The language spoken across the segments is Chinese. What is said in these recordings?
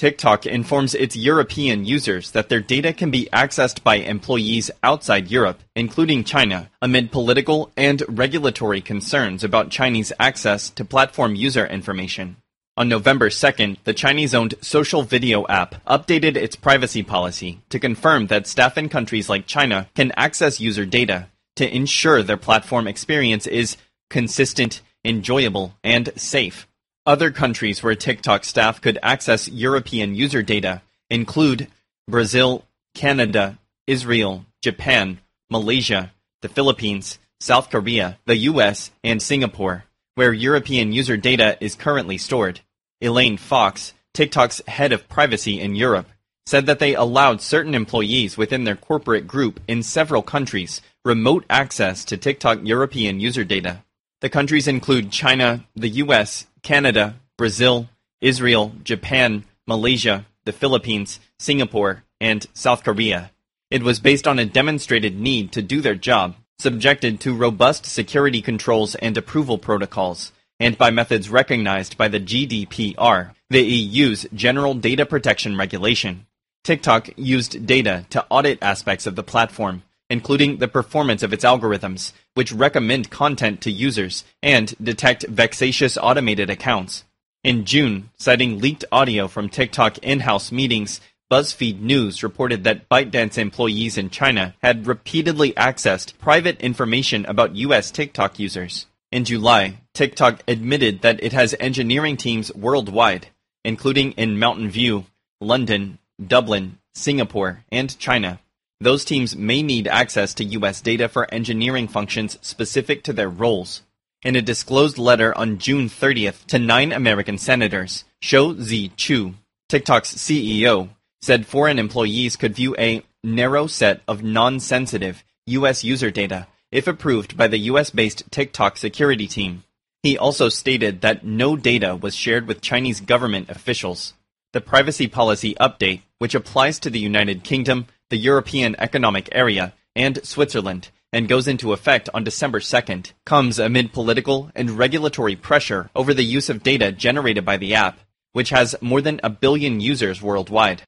TikTok informs its European users that their data can be accessed by employees outside Europe, including China, amid political and regulatory concerns about Chinese access to platform user information. On November 2nd, the Chinese owned social video app updated its privacy policy to confirm that staff in countries like China can access user data to ensure their platform experience is consistent, enjoyable, and safe. Other countries where TikTok staff could access European user data include Brazil, Canada, Israel, Japan, Malaysia, the Philippines, South Korea, the US, and Singapore, where European user data is currently stored. Elaine Fox, TikTok's head of privacy in Europe, said that they allowed certain employees within their corporate group in several countries remote access to TikTok European user data. The countries include China, the US, Canada, Brazil, Israel, Japan, Malaysia, the Philippines, Singapore, and South Korea. It was based on a demonstrated need to do their job, subjected to robust security controls and approval protocols, and by methods recognized by the GDPR, the EU's General Data Protection Regulation. TikTok used data to audit aspects of the platform, including the performance of its algorithms, which recommend content to users and detect vexatious automated accounts. In June, citing leaked audio from TikTok in-house meetings, BuzzFeed News reported that ByteDance employees in China had repeatedly accessed private information about US TikTok users. In July, TikTok admitted that it has engineering teams worldwide, including in Mountain View, London, Dublin, Singapore, and China. Those teams may need access to US data for engineering functions specific to their roles. In a disclosed letter on June 30th to nine American senators, Shou Zi Chew, TikTok's CEO, said foreign employees could view a narrow set of non-sensitive US user data if approved by the US-based TikTok security team. He also stated that no data was shared with Chinese government officials. The privacy policy update, which applies to the United Kingdom, the European Economic Area, and Switzerland, and goes into effect on December 2nd, comes amid political and regulatory pressure over the use of data generated by the app, which has more than a billion users worldwide.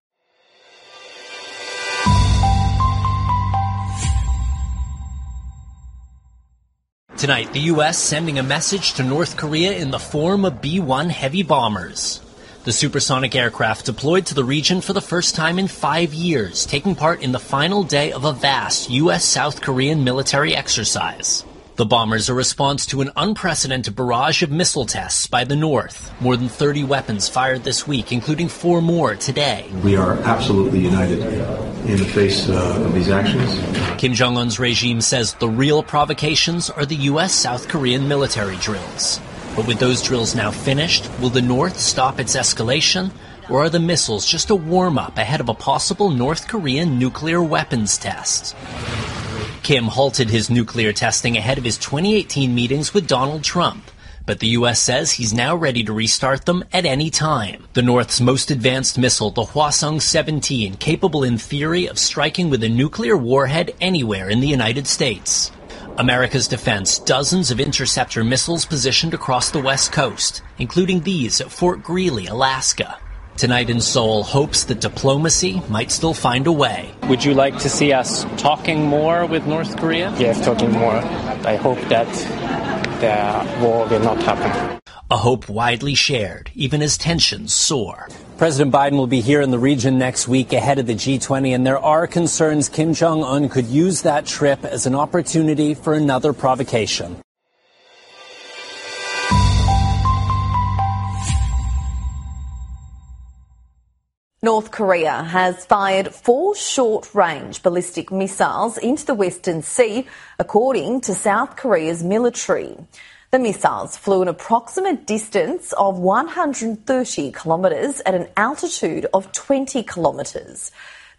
Tonight, the U.S. sending a message to North Korea in the form of B 1 heavy bombers. The supersonic aircraft deployed to the region for the first time in five years, taking part in the final day of a vast U.S. South Korean military exercise. The bombers are a response to an unprecedented barrage of missile tests by the North. More than 30 weapons fired this week, including four more today. We are absolutely united in the face uh, of these actions. Kim Jong un's regime says the real provocations are the U.S. South Korean military drills. But with those drills now finished, will the North stop its escalation? Or are the missiles just a warm up ahead of a possible North Korean nuclear weapons test? Kim halted his nuclear testing ahead of his 2018 meetings with Donald Trump. But the U.S. says he's now ready to restart them at any time. The North's most advanced missile, the Hwasong 17, capable in theory of striking with a nuclear warhead anywhere in the United States. America's defense, dozens of interceptor missiles positioned across the West Coast, including these at Fort Greely, Alaska. Tonight in Seoul hopes that diplomacy might still find a way. Would you like to see us talking more with North Korea? Yes, talking more. I hope that the war will not happen. A hope widely shared, even as tensions soar. President Biden will be here in the region next week ahead of the G20, and there are concerns Kim Jong un could use that trip as an opportunity for another provocation. North Korea has fired four short range ballistic missiles into the Western Sea, according to South Korea's military. The missiles flew an approximate distance of 130 kilometres at an altitude of 20 kilometres.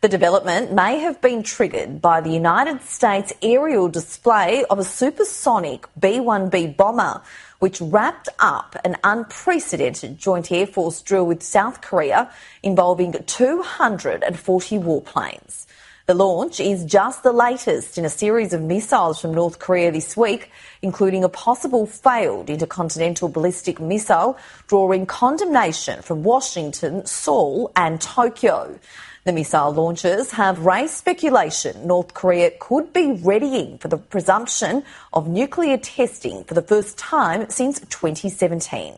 The development may have been triggered by the United States aerial display of a supersonic B 1B bomber which wrapped up an unprecedented joint Air Force drill with South Korea involving 240 warplanes. The launch is just the latest in a series of missiles from North Korea this week, including a possible failed intercontinental ballistic missile, drawing condemnation from Washington, Seoul, and Tokyo. The missile launches have raised speculation North Korea could be readying for the presumption of nuclear testing for the first time since 2017.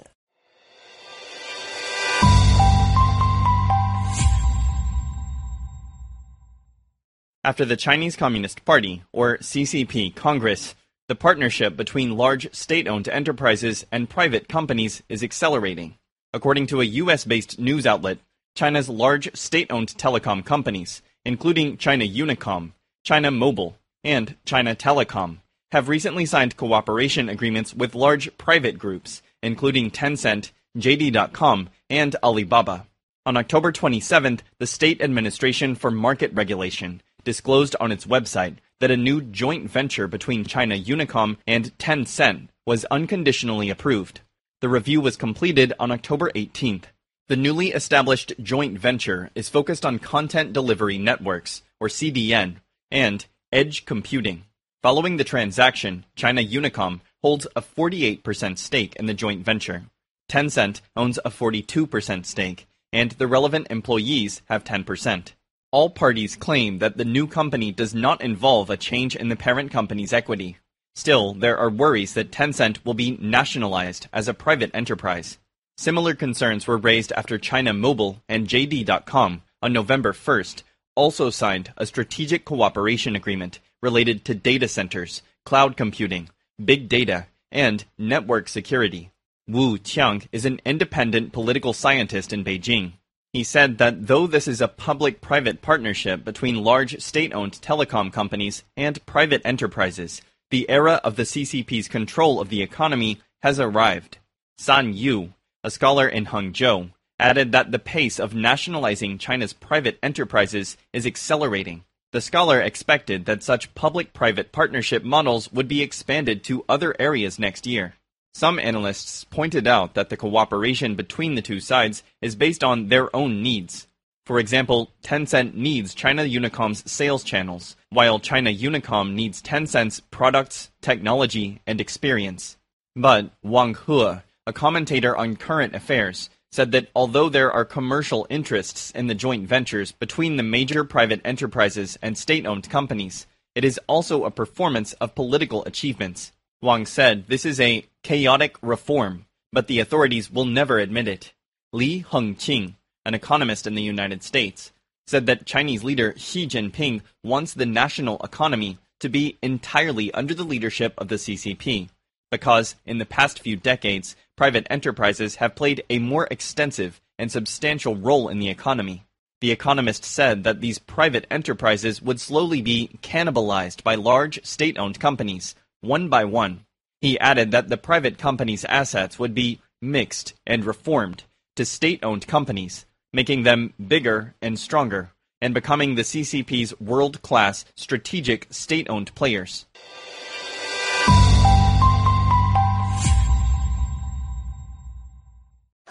After the Chinese Communist Party, or CCP, Congress, the partnership between large state owned enterprises and private companies is accelerating. According to a US based news outlet, China's large state owned telecom companies, including China Unicom, China Mobile, and China Telecom, have recently signed cooperation agreements with large private groups, including Tencent, JD.com, and Alibaba. On October 27th, the State Administration for Market Regulation disclosed on its website that a new joint venture between China Unicom and Tencent was unconditionally approved. The review was completed on October 18th. The newly established joint venture is focused on content delivery networks, or CDN, and edge computing. Following the transaction, China Unicom holds a 48% stake in the joint venture. Tencent owns a 42% stake, and the relevant employees have 10%. All parties claim that the new company does not involve a change in the parent company's equity. Still, there are worries that Tencent will be nationalized as a private enterprise. Similar concerns were raised after China Mobile and JD.com on November 1st also signed a strategic cooperation agreement related to data centers, cloud computing, big data, and network security. Wu Qiang is an independent political scientist in Beijing. He said that though this is a public private partnership between large state owned telecom companies and private enterprises, the era of the CCP's control of the economy has arrived. San Yu, a scholar in Hangzhou, added that the pace of nationalizing China's private enterprises is accelerating. The scholar expected that such public private partnership models would be expanded to other areas next year. Some analysts pointed out that the cooperation between the two sides is based on their own needs. For example, Tencent needs China Unicom's sales channels, while China Unicom needs Tencent's products, technology, and experience. But Wang He, a commentator on current affairs, said that although there are commercial interests in the joint ventures between the major private enterprises and state owned companies, it is also a performance of political achievements. Wang said this is a chaotic reform, but the authorities will never admit it. Li Hengqing, an economist in the United States, said that Chinese leader Xi Jinping wants the national economy to be entirely under the leadership of the CCP, because in the past few decades, private enterprises have played a more extensive and substantial role in the economy. The economist said that these private enterprises would slowly be cannibalized by large state owned companies one by one. He added that the private company's assets would be mixed and reformed to state owned companies, making them bigger and stronger, and becoming the CCP's world class strategic state owned players.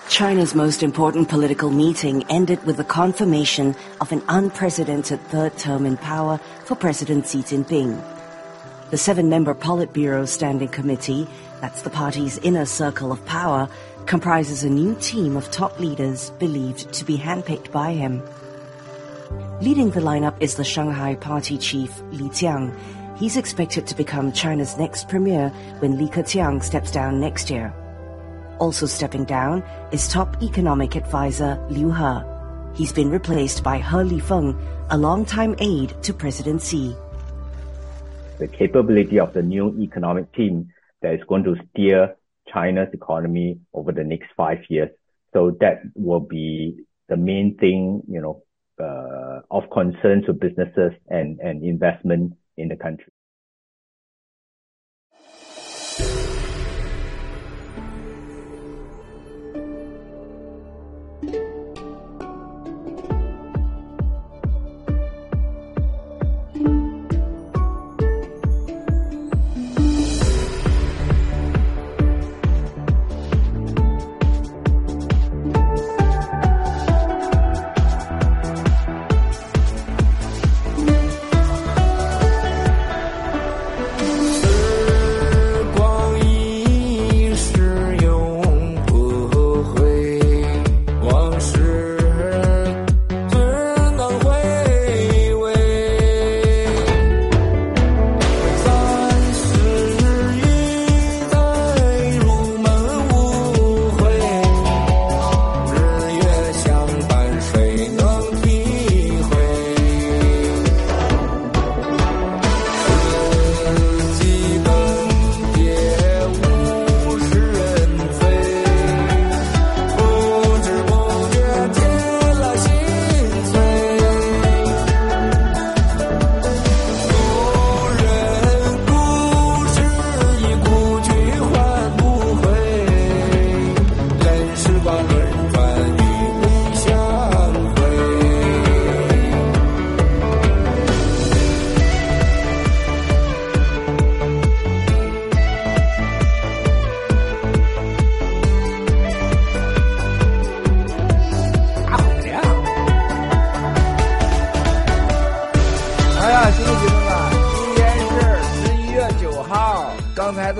China's most important political meeting ended with the confirmation of an unprecedented third term in power for President Xi Jinping. The seven member Politburo Standing Committee, that's the party's inner circle of power, comprises a new team of top leaders believed to be handpicked by him. Leading the lineup is the Shanghai party chief Li Qiang. He's expected to become China's next premier when Li Keqiang steps down next year. Also stepping down is top economic advisor Liu He. He's been replaced by He Lifeng, a longtime aide to President Xi the capability of the new economic team that is going to steer China's economy over the next five years. So that will be the main thing, you know, uh, of concern to businesses and, and investment in the country.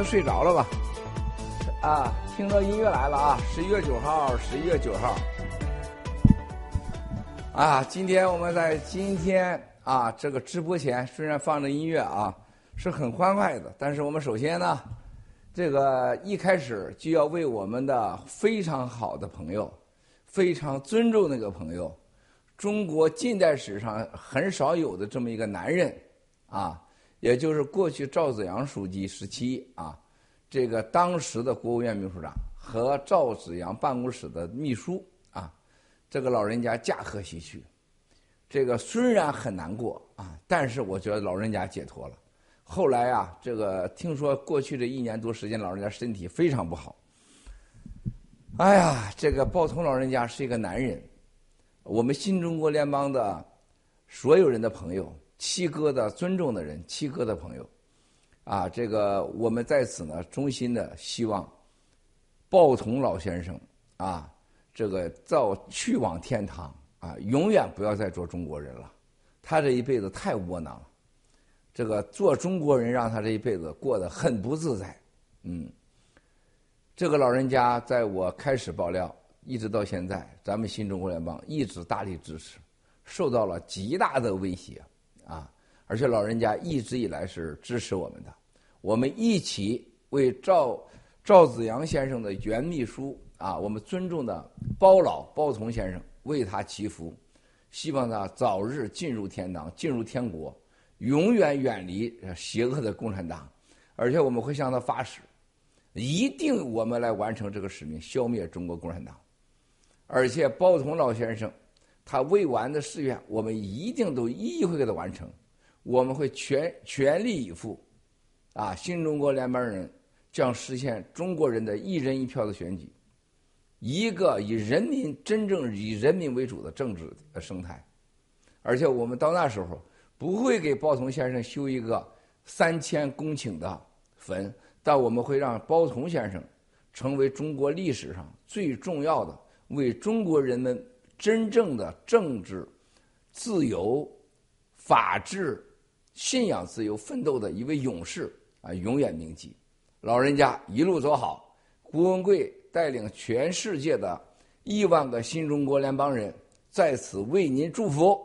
睡着了吧？啊，听到音乐来了啊！十一月九号，十一月九号。啊，今天我们在今天啊这个直播前虽然放着音乐啊，是很欢快的，但是我们首先呢，这个一开始就要为我们的非常好的朋友，非常尊重那个朋友，中国近代史上很少有的这么一个男人啊。也就是过去赵紫阳书记时期啊，这个当时的国务院秘书长和赵紫阳办公室的秘书啊，这个老人家驾鹤西去，这个虽然很难过啊，但是我觉得老人家解脱了。后来啊，这个听说过去这一年多时间，老人家身体非常不好。哎呀，这个鲍彤老人家是一个男人，我们新中国联邦的所有人的朋友。七哥的尊重的人，七哥的朋友，啊，这个我们在此呢，衷心的希望，鲍同老先生啊，这个造去往天堂啊，永远不要再做中国人了。他这一辈子太窝囊了，这个做中国人让他这一辈子过得很不自在。嗯，这个老人家在我开始爆料一直到现在，咱们新中国联邦一直大力支持，受到了极大的威胁。啊！而且老人家一直以来是支持我们的，我们一起为赵赵子阳先生的原秘书啊，我们尊重的包老包从先生为他祈福，希望他早日进入天堂，进入天国，永远远离邪恶的共产党。而且我们会向他发誓，一定我们来完成这个使命，消灭中国共产党。而且包同老先生。他未完的誓愿，我们一定都一一会给他完成。我们会全全力以赴，啊，新中国联邦人将实现中国人的一人一票的选举，一个以人民真正以人民为主的政治的生态。而且我们到那时候不会给包同先生修一个三千公顷的坟，但我们会让包同先生成为中国历史上最重要的为中国人们。真正的政治自由、法治、信仰自由奋斗的一位勇士啊，永远铭记。老人家一路走好，胡文贵带领全世界的亿万个新中国联邦人在此为您祝福。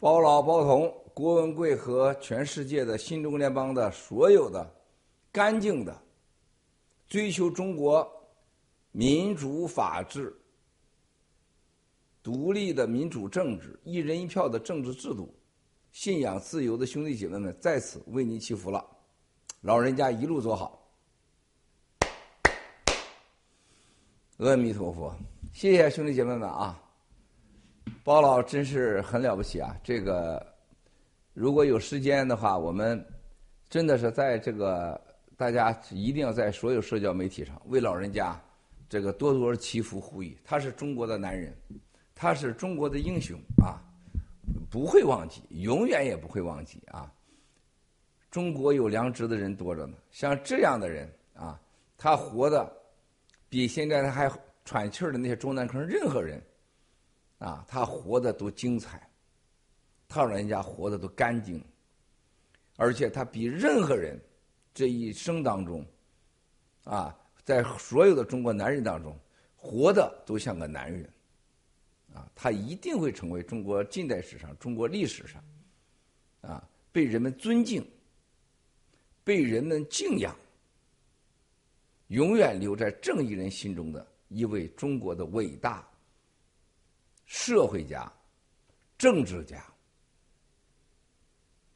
包老、包同、郭文贵和全世界的新中国联邦的所有的干净的追求中国民主法治、独立的民主政治、一人一票的政治制度、信仰自由的兄弟姐妹们，在此为您祈福了。老人家一路走好，阿弥陀佛，谢谢兄弟姐妹们啊！包老真是很了不起啊！这个如果有时间的话，我们真的是在这个大家一定要在所有社交媒体上为老人家这个多多祈福呼吁。他是中国的男人，他是中国的英雄啊！不会忘记，永远也不会忘记啊！中国有良知的人多着呢，像这样的人啊，他活的比现在他还喘气儿的那些中南坑任何人。啊，他活的都精彩，他老人家活的都干净，而且他比任何人这一生当中，啊，在所有的中国男人当中，活的都像个男人，啊，他一定会成为中国近代史上、中国历史上，啊，被人们尊敬、被人们敬仰、永远留在正义人心中的一位中国的伟大。社会家政治家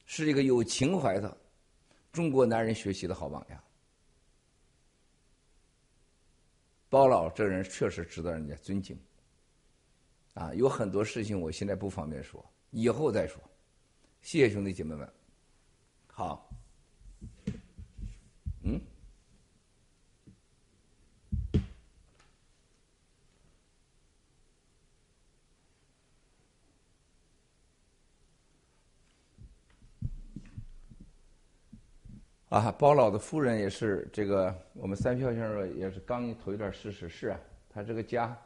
是一个有情怀的中国男人学习的好榜样。包老这人确实值得人家尊敬。啊有很多事情我现在不方便说以后再说。谢谢兄弟姐妹们。好。啊，包老的夫人也是这个，我们三票先生也是刚一头一段事实是啊，他这个家，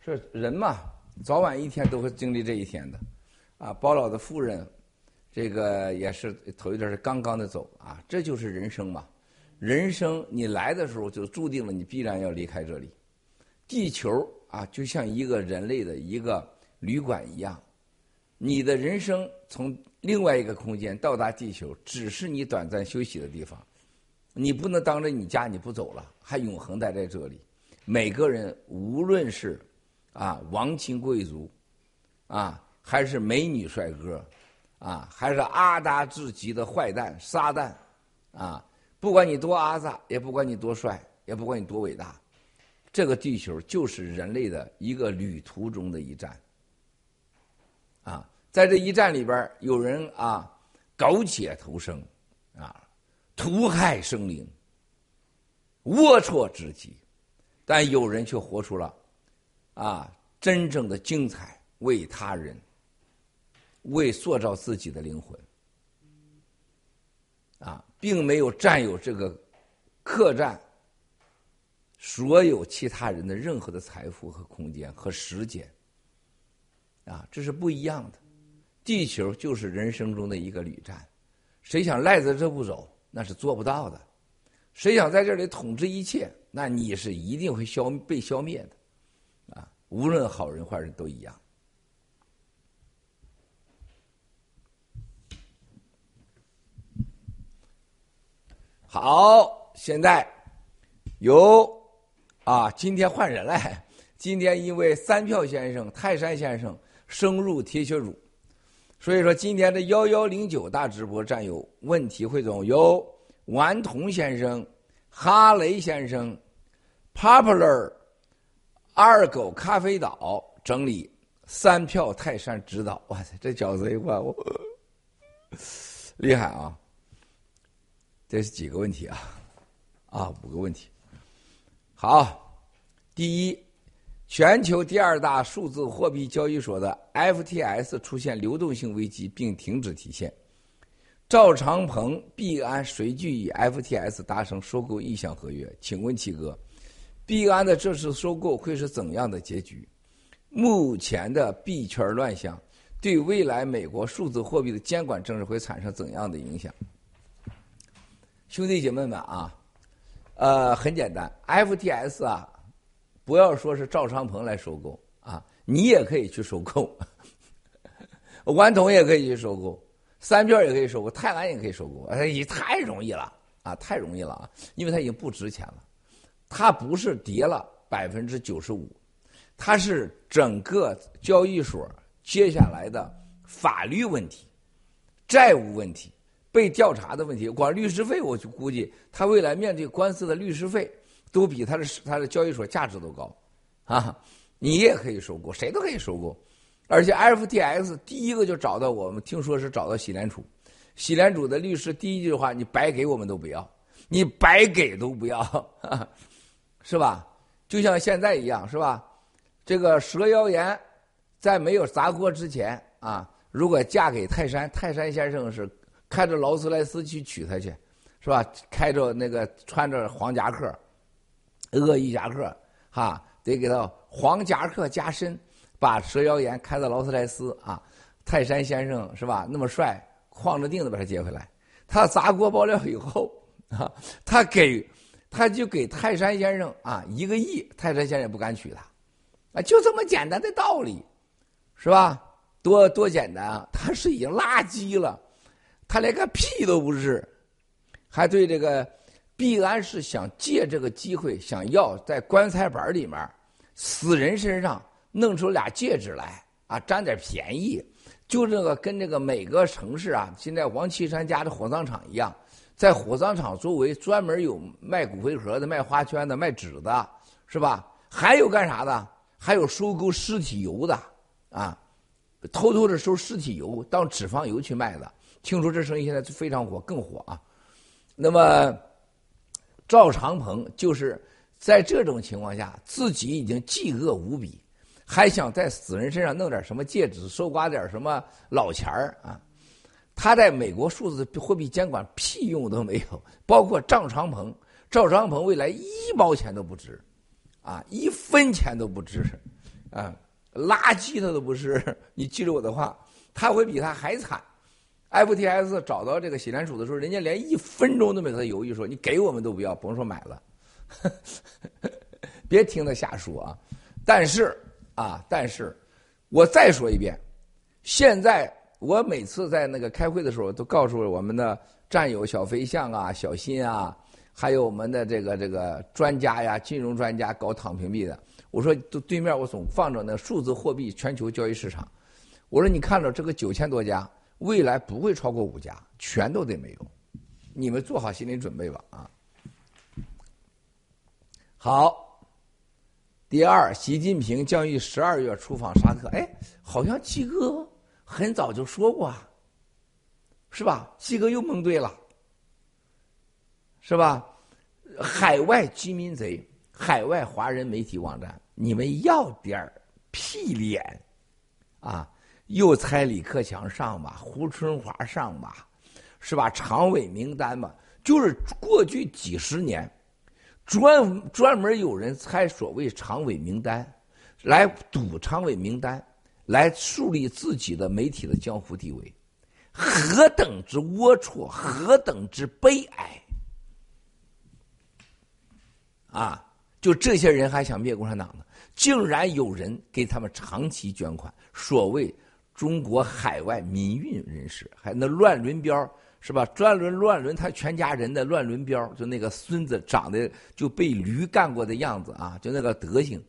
是人嘛，早晚一天都会经历这一天的，啊，包老的夫人，这个也是头一段是刚刚的走啊，这就是人生嘛，人生你来的时候就注定了你必然要离开这里，地球啊就像一个人类的一个旅馆一样，你的人生从。另外一个空间到达地球，只是你短暂休息的地方，你不能当着你家你不走了，还永恒待在这里。每个人，无论是啊王亲贵族，啊还是美女帅哥，啊还是阿达至极的坏蛋撒旦，啊不管你多阿萨，也不管你多帅，也不管你多伟大，这个地球就是人类的一个旅途中的一站，啊。在这一战里边，有人啊苟且偷生，啊屠害生灵，龌龊至极；但有人却活出了啊真正的精彩，为他人，为塑造自己的灵魂，啊，并没有占有这个客栈所有其他人的任何的财富和空间和时间，啊，这是不一样的。地球就是人生中的一个旅站，谁想赖在这不走，那是做不到的；谁想在这里统治一切，那你是一定会消被消灭的，啊，无论好人坏人都一样。好，现在有啊，今天换人了，今天因为三票先生、泰山先生升入铁血组。所以说，今天的幺幺零九大直播占有问题汇总，由顽童先生、哈雷先生、Popular、二狗咖啡岛整理，三票泰山指导。哇塞，这饺子一块我厉害啊！这是几个问题啊？啊，五个问题。好，第一。全球第二大数字货币交易所的 FTS 出现流动性危机并停止提现。赵长鹏、币安随即与 FTS 达成收购意向合约。请问七哥，币安的这次收购会是怎样的结局？目前的币圈乱象对未来美国数字货币的监管政策会产生怎样的影响？兄弟姐妹们啊，呃，很简单，FTS 啊。不要说是赵昌鹏来收购啊，你也可以去收购，顽童也可以去收购，三票也可以收购，泰安也可以收购，哎，太容易了啊，太容易了啊，因为它已经不值钱了，它不是跌了百分之九十五，它是整个交易所接下来的法律问题、债务问题、被调查的问题，光律师费我就估计他未来面对官司的律师费。都比他的他的交易所价值都高，啊，你也可以收购，谁都可以收购，而且 FTX 第一个就找到我们，听说是找到喜联储，喜联储的律师第一句话，你白给我们都不要，你白给都不要，是吧？就像现在一样，是吧？这个蛇妖言在没有砸锅之前啊，如果嫁给泰山，泰山先生是开着劳斯莱斯去娶她去，是吧？开着那个穿着黄夹克。恶意夹克，哈，得给他黄夹克加身，把蛇妖岩开到劳斯莱斯啊，泰山先生是吧？那么帅，晃着腚子把他接回来。他砸锅爆料以后啊，他给，他就给泰山先生啊一个亿，泰山先生也不敢娶他，啊，就这么简单的道理，是吧？多多简单啊！他是已经垃圾了，他连个屁都不是，还对这个。必安是想借这个机会，想要在棺材板里面死人身上弄出俩戒指来啊，占点便宜。就这个跟这个每个城市啊，现在王岐山家的火葬场一样，在火葬场周围专门有卖骨灰盒的、卖花圈的、卖纸的，是吧？还有干啥的？还有收购尸体油的啊，偷偷的收尸体油当脂肪油去卖的。听说这生意现在非常火，更火啊。那么赵长鹏就是在这种情况下，自己已经饥饿无比，还想在死人身上弄点什么戒指，收刮点什么老钱儿啊。他在美国数字货币监管屁用都没有，包括赵长鹏，赵长鹏未来一毛钱都不值。啊，一分钱都不值，啊，垃圾他都不是。你记住我的话，他会比他还惨。FTS 找到这个洗钱鼠的时候，人家连一分钟都没和他犹豫，说你给我们都不要，甭说买了。别听他瞎说啊！但是啊，但是我再说一遍，现在我每次在那个开会的时候，都告诉我们的战友小飞象啊、小新啊。还有我们的这个这个专家呀，金融专家搞躺平币的，我说对对面我总放着那数字货币全球交易市场，我说你看着这个九千多家，未来不会超过五家，全都得没有，你们做好心理准备吧啊！好，第二，习近平将于十二月出访沙特，哎，好像季哥很早就说过，啊，是吧？季哥又蒙对了。是吧？海外居民贼，海外华人媒体网站，你们要点屁脸啊！又猜李克强上吧，胡春华上吧，是吧？常委名单嘛，就是过去几十年，专专门有人猜所谓常委名单，来赌常委名单，来树立自己的媒体的江湖地位，何等之龌龊，何等之悲哀！啊，就这些人还想灭共产党呢？竟然有人给他们长期捐款，所谓中国海外民运人士，还那乱伦标是吧？专轮乱伦他全家人的乱伦标，就那个孙子长得就被驴干过的样子啊，就那个德行，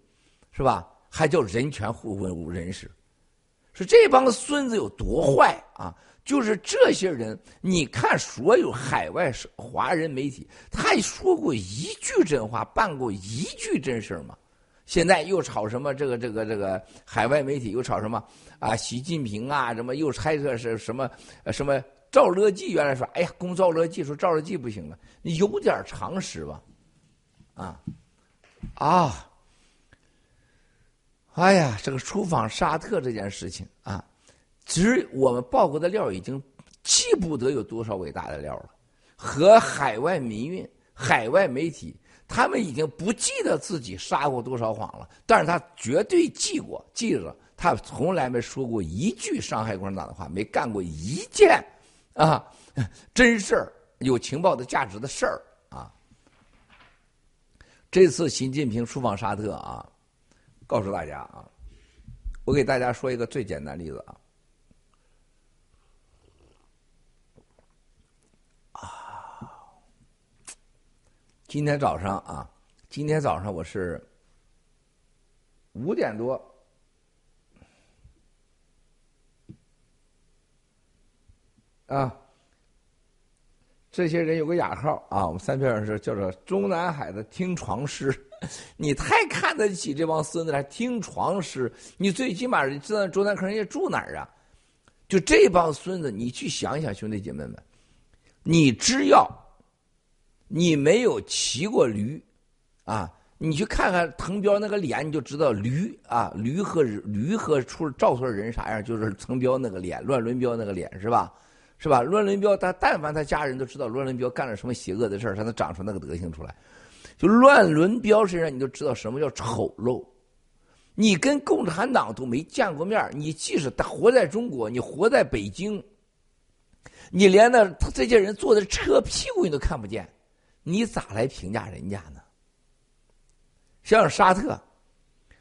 是吧？还叫人权护卫人士，说这帮孙子有多坏啊？就是这些人，你看所有海外华人媒体，他说过一句真话，办过一句真事吗？现在又炒什么这个这个这个海外媒体又炒什么啊？习近平啊，什么又猜测是什么什么赵乐际？原来说，哎呀，攻赵乐际，说赵乐际不行了，你有点常识吧？啊啊！哎呀，这个出访沙特这件事情啊。只我们报过的料已经记不得有多少伟大的料了，和海外民运、海外媒体，他们已经不记得自己撒过多少谎了，但是他绝对记过，记着，他从来没说过一句伤害共产党的话，没干过一件啊真事儿、有情报的价值的事儿啊。这次习近平出访沙特啊，告诉大家啊，我给大家说一个最简单例子啊。今天早上啊，今天早上我是五点多啊。这些人有个雅号啊，我们三票人是叫做“中南海的听床师”。你太看得起这帮孙子了，听床师？你最起码知道中南坑人家住哪儿啊？就这帮孙子，你去想想，兄弟姐妹们，你只要。你没有骑过驴，啊，你去看看滕彪那个脸，你就知道驴啊，驴和驴和出赵村人啥样，就是滕彪那个脸，乱伦彪那个脸是吧？是吧？乱伦彪他但凡他家人都知道乱伦彪干了什么邪恶的事儿，才能长出那个德行出来。就乱伦彪身上，你就知道什么叫丑陋。你跟共产党都没见过面，你即使活在中国，你活在北京，你连那他这些人坐的车屁股你都看不见。你咋来评价人家呢？像沙特，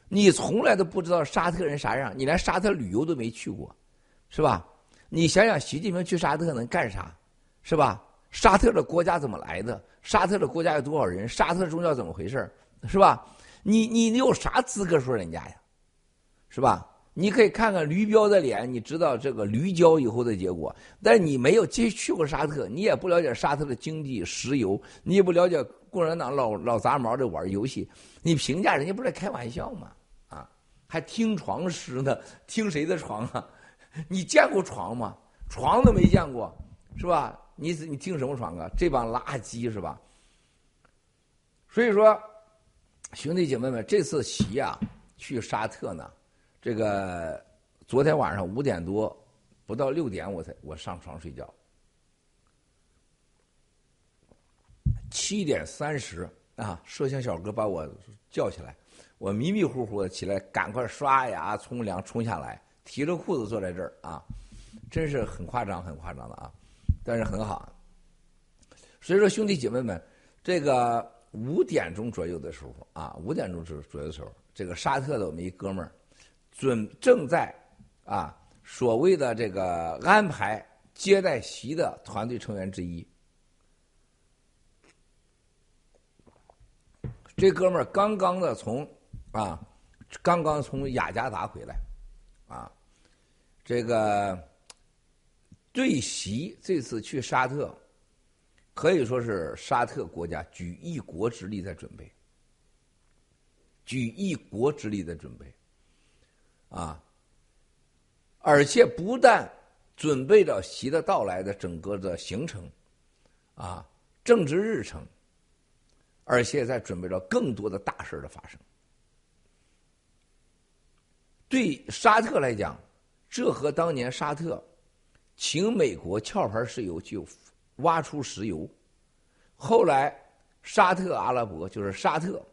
你从来都不知道沙特人啥样，你连沙特旅游都没去过，是吧？你想想，习近平去沙特能干啥？是吧？沙特的国家怎么来的？沙特的国家有多少人？沙特宗教怎么回事？是吧？你你你有啥资格说人家呀？是吧？你可以看看驴彪的脸，你知道这个驴交以后的结果。但你没有去去过沙特，你也不了解沙特的经济、石油，你也不了解共产党老老杂毛的玩游戏，你评价人家不是开玩笑吗？啊，还听床师呢？听谁的床啊？你见过床吗？床都没见过，是吧？你你听什么床啊？这帮垃圾是吧？所以说，兄弟姐妹们，这次习啊去沙特呢。这个昨天晚上五点多，不到六点我才我上床睡觉。七点三十啊，摄像小哥把我叫起来，我迷迷糊糊的起来，赶快刷牙冲凉冲下来，提着裤子坐在这儿啊，真是很夸张很夸张的啊，但是很好。所以说兄弟姐妹们，这个五点钟左右的时候啊，五点钟左左右的时候，这个沙特的我们一哥们儿。准正在啊，所谓的这个安排接待席的团队成员之一。这哥们儿刚刚的从啊，刚刚从雅加达回来，啊，这个对席这次去沙特，可以说是沙特国家举一国之力在准备，举一国之力在准备。啊，而且不但准备着习的到来的整个的行程，啊，政治日程，而且在准备着更多的大事的发生。对沙特来讲，这和当年沙特请美国壳牌石油就挖出石油，后来沙特阿拉伯就是沙特。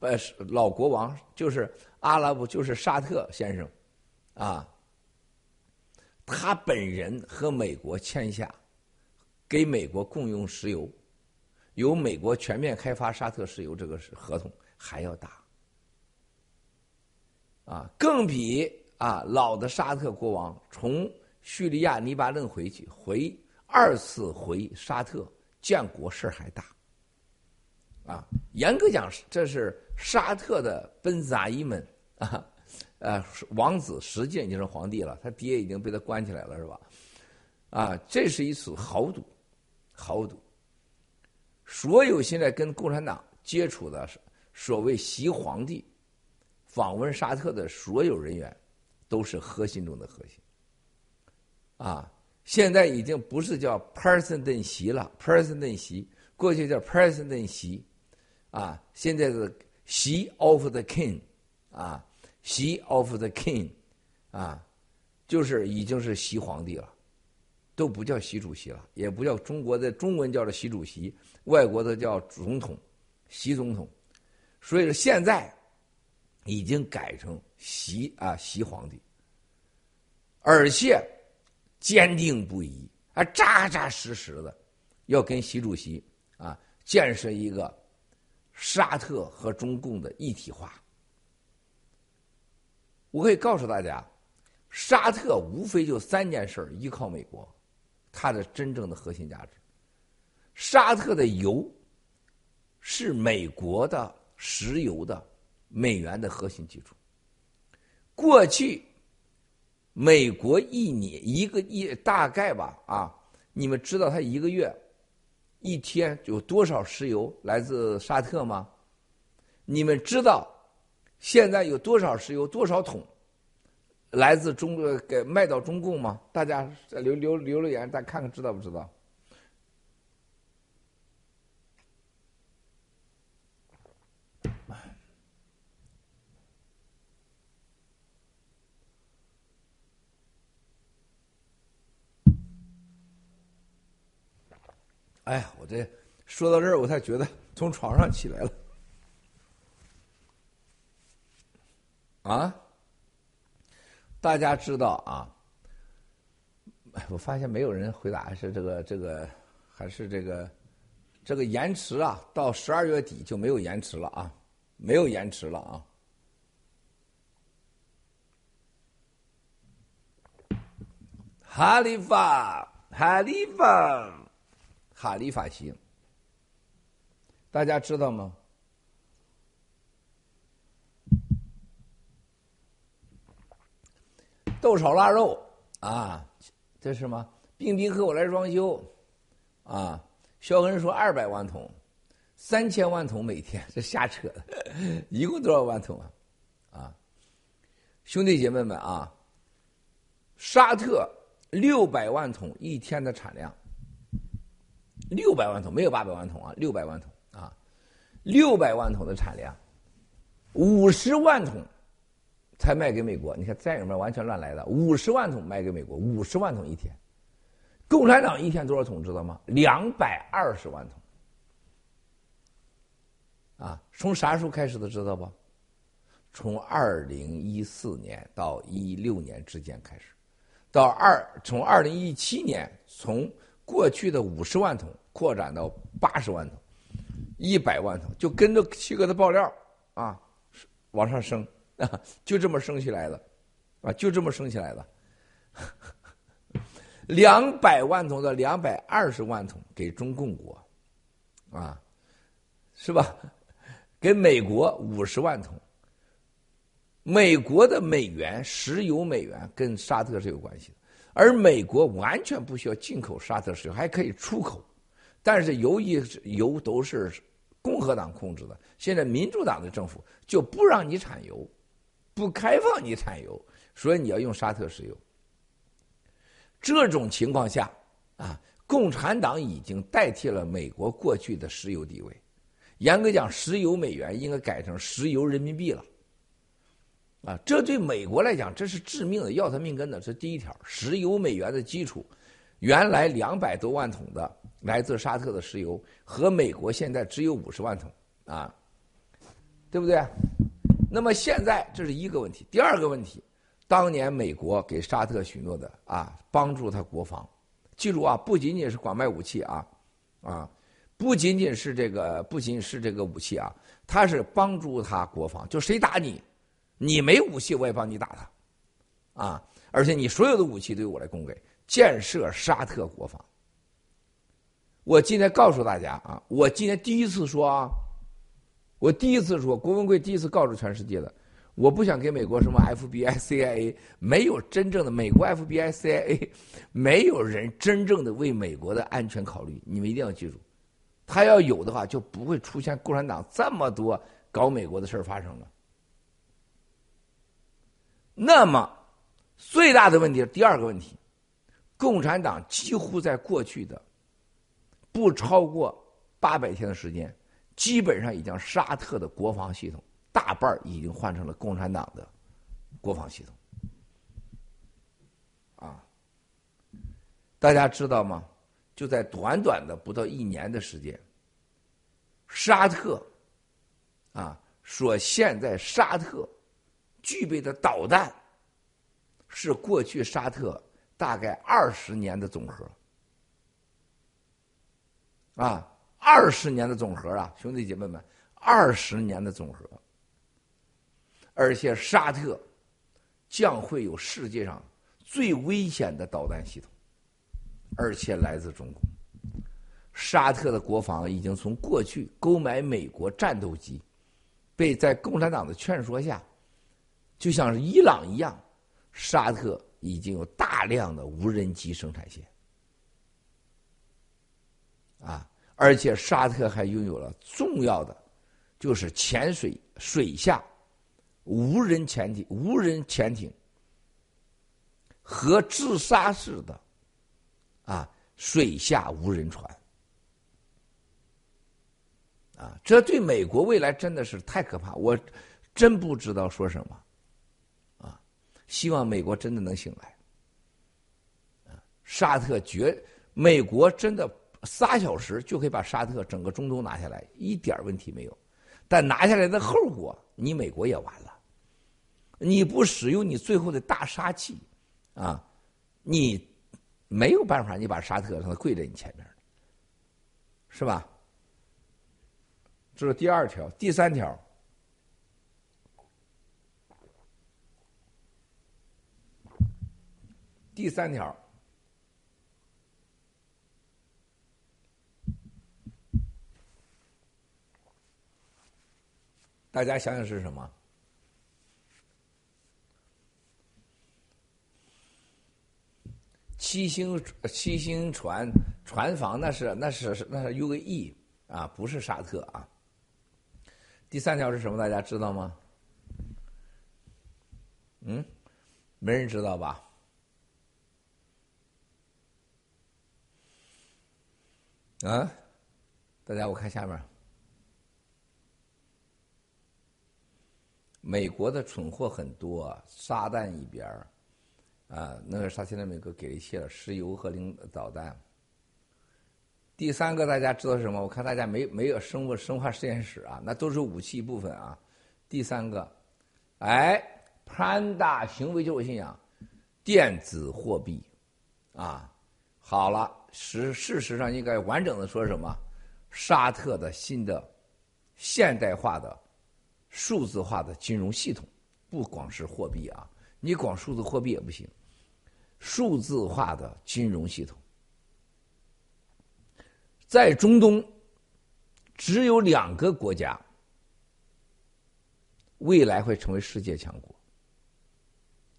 呃，老国王就是阿拉伯，就是沙特先生，啊，他本人和美国签下，给美国供用石油，由美国全面开发沙特石油这个合同还要大，啊，更比啊老的沙特国王从叙利亚黎巴嫩回去回二次回沙特建国事还大。啊，严格讲，这是沙特的奔扎伊们 啊，呃，王子实际已经是皇帝了，他爹已经被他关起来了，是吧？啊，这是一次豪赌，豪赌。所有现在跟共产党接触的所谓习皇帝访问沙特的所有人员，都是核心中的核心。啊，现在已经不是叫 President 席了，President 席，过去叫 President 席。啊，现在是习 of the king，啊，习 of the king，啊，就是已经是习皇帝了，都不叫习主席了，也不叫中国的中文叫做习主席，外国的叫总统，习总统，所以说现在已经改成习啊习皇帝，而且坚定不移啊扎扎实实的要跟习主席啊建设一个。沙特和中共的一体化，我可以告诉大家，沙特无非就三件事依靠美国，它的真正的核心价值。沙特的油是美国的石油的美元的核心基础。过去，美国一年一个一大概吧啊，你们知道他一个月。一天有多少石油来自沙特吗？你们知道现在有多少石油多少桶来自中国给卖到中共吗？大家留留留留言，大家看看知道不知道？哎呀，我这说到这儿，我才觉得从床上起来了。啊，大家知道啊？我发现没有人回答是这个这个还是这个这个延迟啊？到十二月底就没有延迟了啊？没有延迟了啊？哈利法，哈利法。哈利法行，大家知道吗？豆炒腊肉啊，这是什么？冰冰和我来装修啊。肖恩说二百万桶，三千万桶每天，这瞎扯，一共多少万桶啊？啊，兄弟姐妹们啊，沙特六百万桶一天的产量，六百万桶没有八百万桶啊，六百万桶啊，六百万桶的产量，五十万桶才卖给美国。你看在里面完全乱来的，五十万桶卖给美国，五十万桶一天。共产党一天多少桶知道吗？两百二十万桶。啊，从啥时候开始的知道不？从二零一四年到一六年之间开始，到二从二零一七年从过去的五十万桶扩展到八十万桶，一百万桶，就跟着七哥的爆料啊往上升啊，就这么升起来了，啊，就这么升起来了。两百万桶的两百二十万桶给中共国，啊，是吧？给美国五十万桶。美国的美元石油美元跟沙特是有关系的，而美国完全不需要进口沙特石油，还可以出口。但是由于油都是共和党控制的，现在民主党的政府就不让你产油，不开放你产油，所以你要用沙特石油。这种情况下，啊，共产党已经代替了美国过去的石油地位。严格讲，石油美元应该改成石油人民币了。啊，这对美国来讲，这是致命的，要他命根的。这第一条，石油美元的基础，原来两百多万桶的来自沙特的石油，和美国现在只有五十万桶，啊，对不对？那么现在这是一个问题，第二个问题。当年美国给沙特许诺的啊，帮助他国防，记住啊，不仅仅是光卖武器啊，啊，不仅仅是这个，不仅是这个武器啊，他是帮助他国防，就谁打你，你没武器我也帮你打他，啊，而且你所有的武器都由我来供给，建设沙特国防。我今天告诉大家啊，我今天第一次说啊，我第一次说，郭文贵第一次告诉全世界的。我不想给美国什么 FBI、CIA，没有真正的美国 FBI、CIA，没有人真正的为美国的安全考虑。你们一定要记住，他要有的话，就不会出现共产党这么多搞美国的事儿发生了。那么，最大的问题第二个问题，共产党几乎在过去的不超过八百天的时间，基本上已将沙特的国防系统。大半已经换成了共产党的国防系统，啊，大家知道吗？就在短短的不到一年的时间，沙特啊，说现在沙特具备的导弹是过去沙特大概二十年的总和，啊，二十年的总和啊，兄弟姐妹们，二十年的总和。而且沙特将会有世界上最危险的导弹系统，而且来自中国。沙特的国防已经从过去购买美国战斗机，被在共产党的劝说下，就像是伊朗一样，沙特已经有大量的无人机生产线。啊，而且沙特还拥有了重要的，就是潜水水下。无人潜艇、无人潜艇和自杀式的啊水下无人船啊，这对美国未来真的是太可怕，我真不知道说什么啊！希望美国真的能醒来啊！沙特绝，美国真的仨小时就可以把沙特整个中东拿下来，一点问题没有。但拿下来的后果，你美国也完了。你不使用你最后的大杀器，啊，你没有办法，你把沙特让它跪在你前面，是吧？这是第二条，第三条，第三条，大家想想是什么？七星七星船船房那是那是那是 UAE 啊，不是沙特啊。第三条是什么？大家知道吗？嗯，没人知道吧？啊，大家我看下面，美国的蠢货很多，撒旦一边儿。啊，那个啥，现在美国给了一些石油和领导弹。第三个大家知道是什么？我看大家没没有生物生化实验室啊，那都是武器部分啊。第三个，哎，潘大行为就是信仰，电子货币，啊，好了，实事实上应该完整的说什么？沙特的新的现代化的数字化的金融系统，不光是货币啊，你光数字货币也不行。数字化的金融系统，在中东只有两个国家未来会成为世界强国，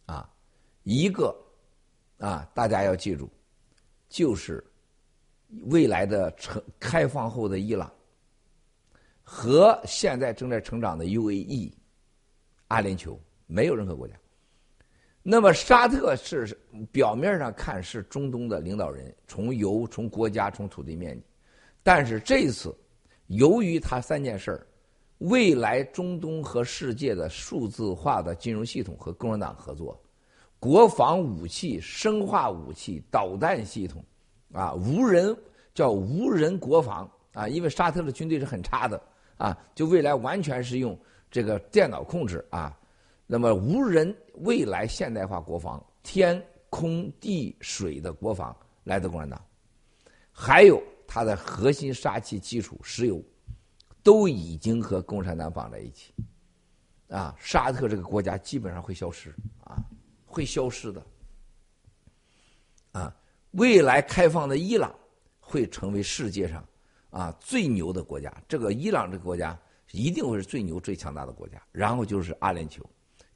啊，一个啊，大家要记住，就是未来的成开放后的伊朗。和现在正在成长的 UAE、阿联酋，没有任何国家。那么沙特是表面上看是中东的领导人，从油、从国家、从土地面积，但是这一次由于他三件事儿，未来中东和世界的数字化的金融系统和共产党合作，国防武器、生化武器、导弹系统，啊，无人叫无人国防啊，因为沙特的军队是很差的啊，就未来完全是用这个电脑控制啊。那么，无人未来现代化国防，天空地水的国防来自共产党，还有它的核心杀器基础石油，都已经和共产党绑在一起。啊，沙特这个国家基本上会消失啊，会消失的。啊，未来开放的伊朗会成为世界上啊最牛的国家。这个伊朗这个国家一定会是最牛、最强大的国家。然后就是阿联酋。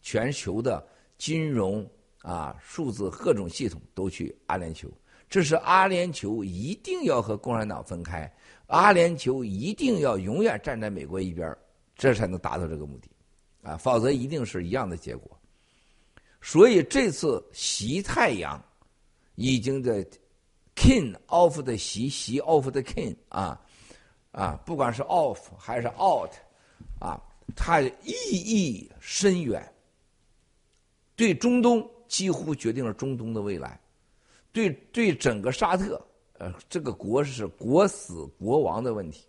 全球的金融啊，数字各种系统都去阿联酋，这是阿联酋一定要和共产党分开，阿联酋一定要永远站在美国一边，这才能达到这个目的，啊，否则一定是一样的结果。所以这次习太阳已经在 king of the 习，习 of the king 啊啊，不管是 off 还是 out 啊，它意义深远。对中东几乎决定了中东的未来，对对整个沙特，呃，这个国是国死国亡的问题，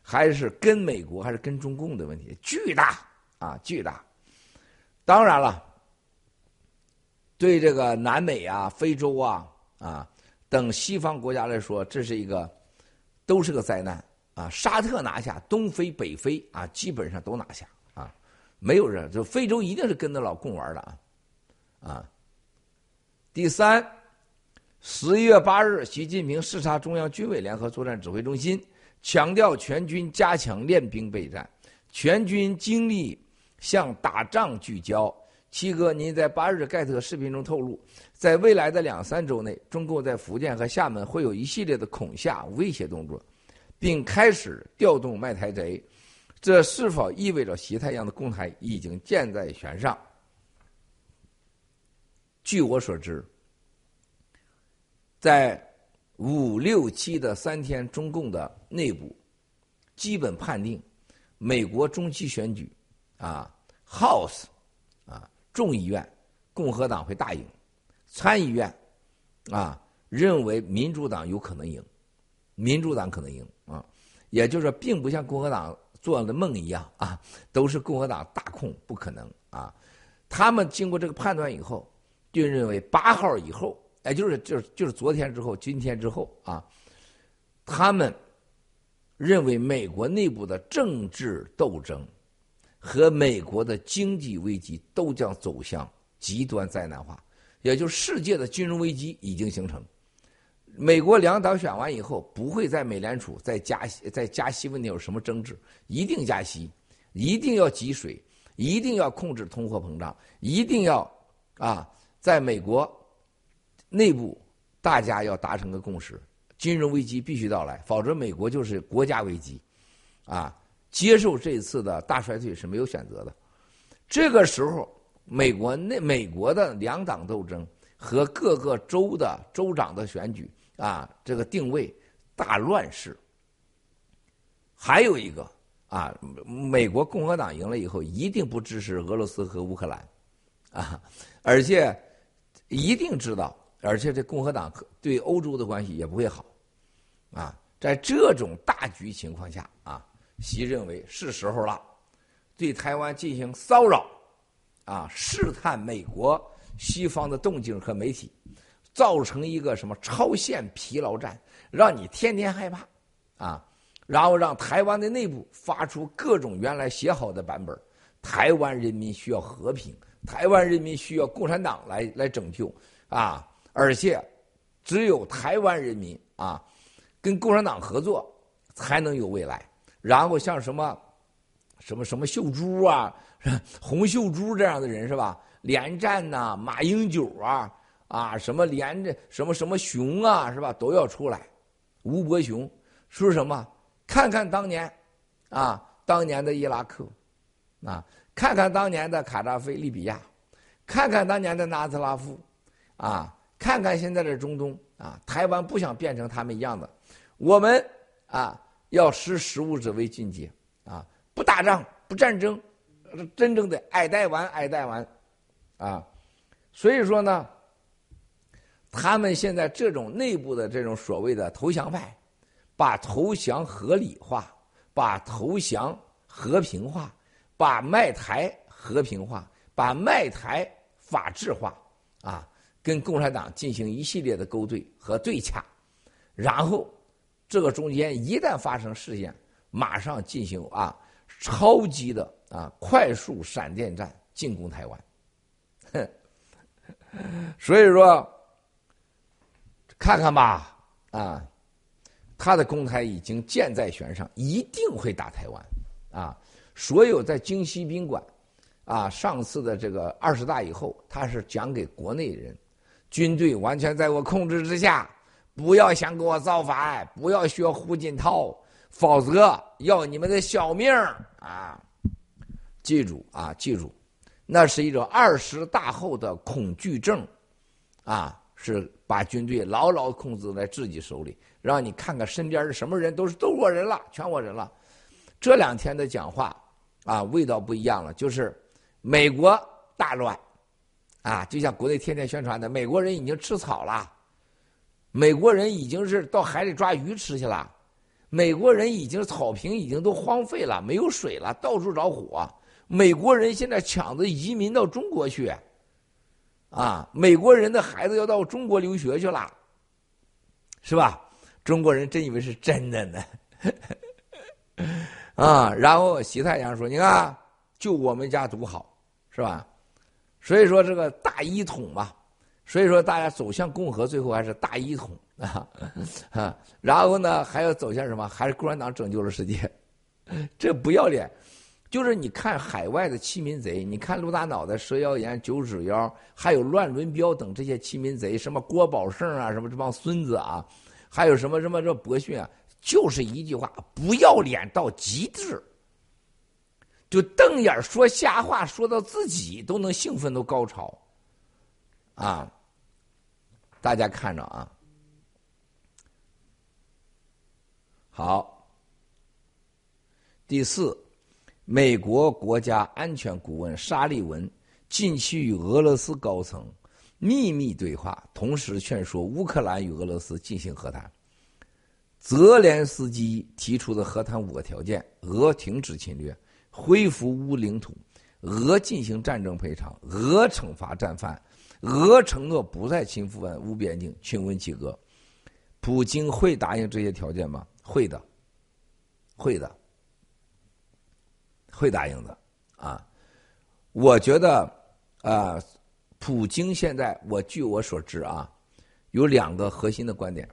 还是跟美国还是跟中共的问题，巨大啊，巨大。当然了，对这个南美啊、非洲啊啊等西方国家来说，这是一个都是个灾难啊。沙特拿下东非、北非啊，基本上都拿下啊，没有人就非洲一定是跟着老共玩的啊。啊，第三，十一月八日，习近平视察中央军委联合作战指挥中心，强调全军加强练兵备战，全军精力向打仗聚焦。七哥，您在八日盖特视频中透露，在未来的两三周内，中共在福建和厦门会有一系列的恐吓威胁动作，并开始调动卖台贼。这是否意味着习太阳的攻台已经箭在弦上？据我所知，在五六七的三天，中共的内部基本判定，美国中期选举啊，House 啊众议院共和党会大赢，参议院啊认为民主党有可能赢，民主党可能赢，也就是说，并不像共和党做的梦一样 啊，都是共和党大控，不可能啊。他们经过这个判断以后。就认为八号以后，哎，就是就是就是昨天之后，今天之后啊，他们认为美国内部的政治斗争和美国的经济危机都将走向极端灾难化，也就是世界的金融危机已经形成。美国两党选完以后，不会在美联储在加息在加息问题有什么争执，一定加息，一定要挤水，一定要控制通货膨胀，一定要啊。在美国内部大家要达成个共识，金融危机必须到来，否则美国就是国家危机，啊，接受这次的大衰退是没有选择的。这个时候，美国内美国的两党斗争和各个州的州长的选举啊，这个定位大乱世。还有一个啊，美国共和党赢了以后，一定不支持俄罗斯和乌克兰，啊，而且一定知道，而且这共和党对欧洲的关系也不会好，啊，在这种大局情况下啊，习认为是时候了，对台湾进行骚扰，啊，试探美国西方的动静和媒体，造成一个什么超限疲劳战，让你天天害怕，啊。然后让台湾的内部发出各种原来写好的版本，台湾人民需要和平，台湾人民需要共产党来来拯救啊！而且只有台湾人民啊，跟共产党合作才能有未来。然后像什么什么什么秀珠啊、洪秀珠这样的人是吧？连战呐、马英九啊啊，什么连着什么什么熊啊是吧？都要出来。吴伯雄说什么？看看当年，啊，当年的伊拉克，啊，看看当年的卡扎菲利比亚，看看当年的纳兹拉夫，啊，看看现在的中东，啊，台湾不想变成他们一样的，我们啊要识时务者为俊杰，啊，不打仗不战争，真正的爱戴完爱戴完，啊，所以说呢，他们现在这种内部的这种所谓的投降派。把投降合理化，把投降和平化，把卖台和平化，把卖台法治化，啊，跟共产党进行一系列的勾兑和对洽，然后这个中间一旦发生事件，马上进行啊超级的啊快速闪电战进攻台湾，哼，所以说看看吧，啊。他的公台已经箭在弦上，一定会打台湾，啊！所有在京西宾馆，啊，上次的这个二十大以后，他是讲给国内人，军队完全在我控制之下，不要想给我造反，不要学胡锦涛，否则要你们的小命啊！记住啊，记住，那是一种二十大后的恐惧症，啊，是把军队牢牢控制在自己手里。让你看看身边的什么人都是都我人了，全我人了。这两天的讲话啊，味道不一样了，就是美国大乱啊，就像国内天天宣传的，美国人已经吃草了，美国人已经是到海里抓鱼吃去了，美国人已经草坪已经都荒废了，没有水了，到处着火。美国人现在抢着移民到中国去，啊，美国人的孩子要到中国留学去了，是吧？中国人真以为是真的呢，啊！然后习太阳说：“你看，就我们家独好，是吧？所以说这个大一统嘛，所以说大家走向共和，最后还是大一统啊啊！然后呢，还要走向什么？还是共产党拯救了世界？这不要脸！就是你看海外的欺民贼，你看陆大脑袋、蛇妖言、九指妖，还有乱伦彪等这些欺民贼，什么郭宝胜啊，什么这帮孙子啊！”还有什么什么这博逊啊，就是一句话，不要脸到极致，就瞪眼说瞎话，说到自己都能兴奋到高潮，啊！大家看着啊，好。第四，美国国家安全顾问沙利文近期与俄罗斯高层。秘密对话，同时劝说乌克兰与俄罗斯进行和谈。泽连斯基提出的和谈五个条件：俄停止侵略，恢复乌领土，俄进行战争赔偿，俄惩罚战犯，俄承诺不再侵犯乌边境。请问几个？普京会答应这些条件吗？会的，会的，会答应的。啊，我觉得啊。普京现在，我据我所知啊，有两个核心的观点。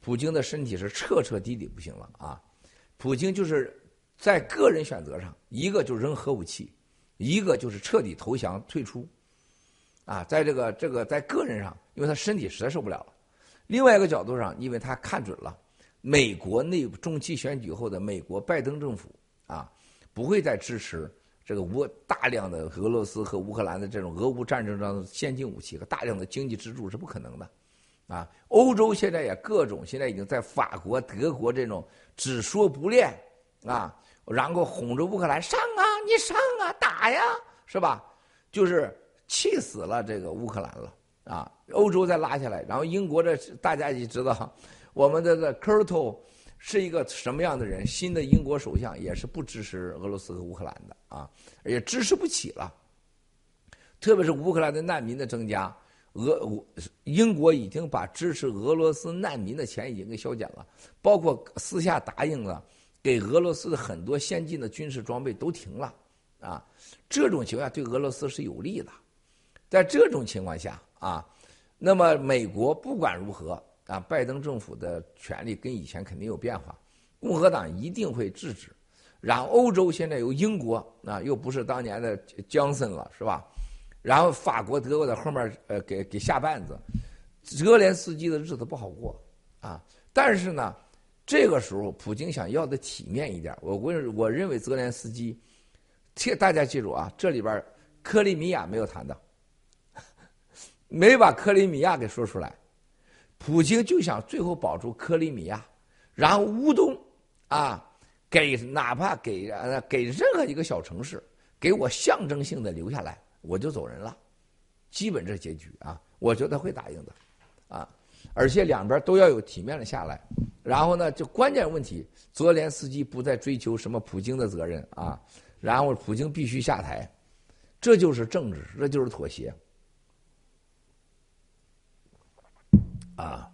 普京的身体是彻彻底底不行了啊！普京就是在个人选择上，一个就扔核武器，一个就是彻底投降退出。啊，在这个这个在个人上，因为他身体实在受不了了。另外一个角度上，因为他看准了美国内部中期选举后的美国拜登政府啊，不会再支持这个乌大量的俄罗斯和乌克兰的这种俄乌战争中的先进武器和大量的经济支柱是不可能的。啊，欧洲现在也各种，现在已经在法国、德国这种只说不练啊，然后哄着乌克兰上啊，你上啊，打呀，是吧？就是气死了这个乌克兰了啊！欧洲再拉下来，然后英国这大家也知道，我们的这科尔托是一个什么样的人？新的英国首相也是不支持俄罗斯和乌克兰的啊，也支持不起了，特别是乌克兰的难民的增加。俄英国已经把支持俄罗斯难民的钱已经给削减了，包括私下答应了给俄罗斯的很多先进的军事装备都停了，啊，这种情况下对俄罗斯是有利的。在这种情况下啊，那么美国不管如何啊，拜登政府的权力跟以前肯定有变化，共和党一定会制止。然后欧洲现在有英国啊，又不是当年的江森了，是吧？然后法国、德国在后面呃给给下绊子，泽连斯基的日子不好过啊。但是呢，这个时候普京想要的体面一点。我我我认为泽连斯基，切大家记住啊，这里边克里米亚没有谈到，没把克里米亚给说出来。普京就想最后保住克里米亚，然后乌东啊，给哪怕给呃给任何一个小城市，给我象征性的留下来。我就走人了，基本这结局啊，我觉得会答应的，啊，而且两边都要有体面的下来，然后呢，就关键问题，泽连斯基不再追求什么普京的责任啊，然后普京必须下台，这就是政治，这就是妥协，啊，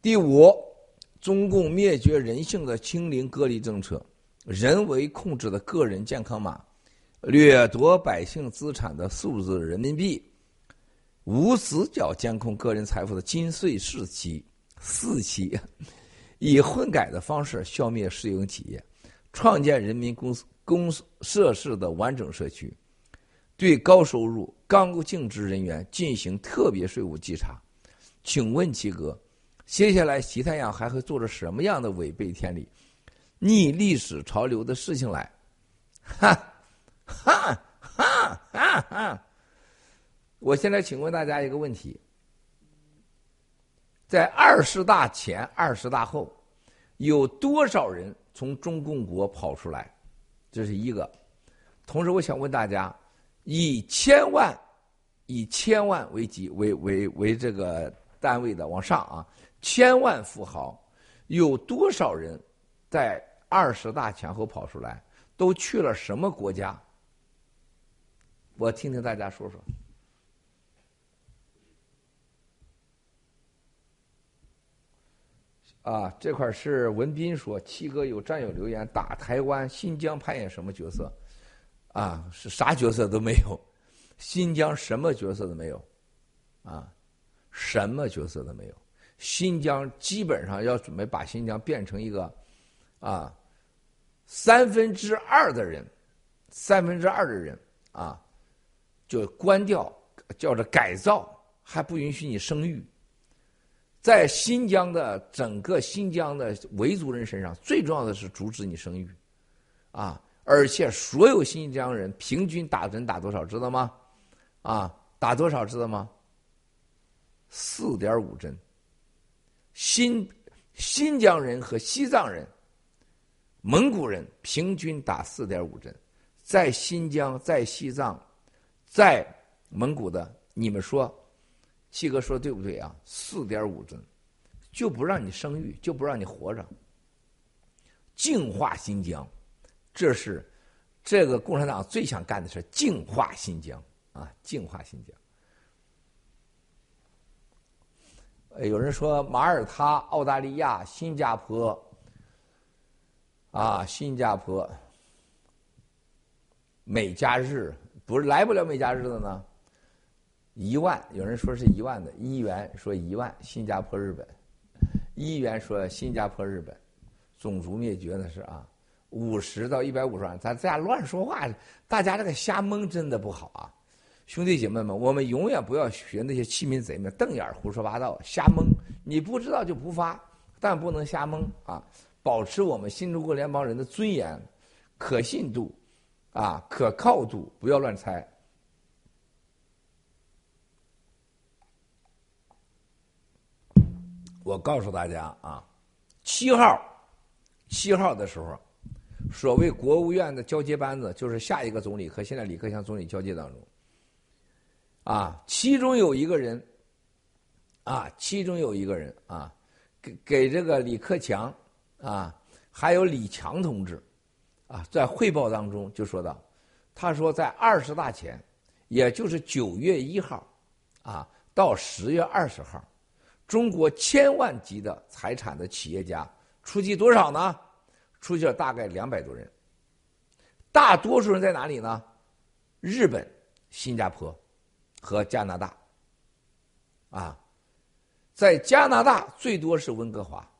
第五，中共灭绝人性的清零隔离政策，人为控制的个人健康码。掠夺百姓资产的数字人民币，无死角监控个人财富的金税四期，四期，以混改的方式消灭私营企业，创建人民公公设施的完整社区，对高收入高净值人员进行特别税务稽查。请问齐哥，接下来习太阳还会做着什么样的违背天理、逆历史潮流的事情来？哈！哈哈哈哈！我现在请问大家一个问题：在二十大前、二十大后，有多少人从中共国跑出来？这是一个。同时，我想问大家：以千万、以千万为几为为为这个单位的往上啊，千万富豪有多少人在二十大前后跑出来？都去了什么国家？我听听大家说说。啊，这块是文斌说，七哥有战友留言打台湾、新疆扮演什么角色？啊，是啥角色都没有，新疆什么角色都没有，啊，什么角色都没有。新疆基本上要准备把新疆变成一个，啊，三分之二的人，三分之二的人啊。就关掉，叫做改造，还不允许你生育。在新疆的整个新疆的维族人身上，最重要的是阻止你生育，啊！而且所有新疆人平均打针打多少，知道吗？啊，打多少知道吗？四点五针。新新疆人和西藏人、蒙古人平均打四点五针，在新疆，在西藏。在蒙古的，你们说，七哥说对不对啊？四点五针，就不让你生育，就不让你活着。净化新疆，这是这个共产党最想干的事净化新疆啊，净化新疆。有人说马耳他、澳大利亚、新加坡，啊，新加坡，美加日。不是来不了美加日的呢，一万有人说是一万的，一元说一万，新加坡、日本，一元说新加坡、日本，种族灭绝那是啊，五十到一百五十万，咱这样乱说话，大家这个瞎蒙真的不好啊。兄弟姐妹们，我们永远不要学那些欺民贼们瞪眼胡说八道、瞎蒙。你不知道就不发，但不能瞎蒙啊！保持我们新中国联邦人的尊严、可信度啊、可靠度，不要乱猜。我告诉大家啊，七号，七号的时候，所谓国务院的交接班子，就是下一个总理和现在李克强总理交接当中。啊，其中有一个人，啊，其中有一个人啊，给给这个李克强啊，还有李强同志，啊，在汇报当中就说到，他说在二十大前，也就是九月一号，啊，到十月二十号，中国千万级的财产的企业家出去多少呢？出去了大概两百多人，大多数人在哪里呢？日本、新加坡。和加拿大，啊，在加拿大最多是温哥华，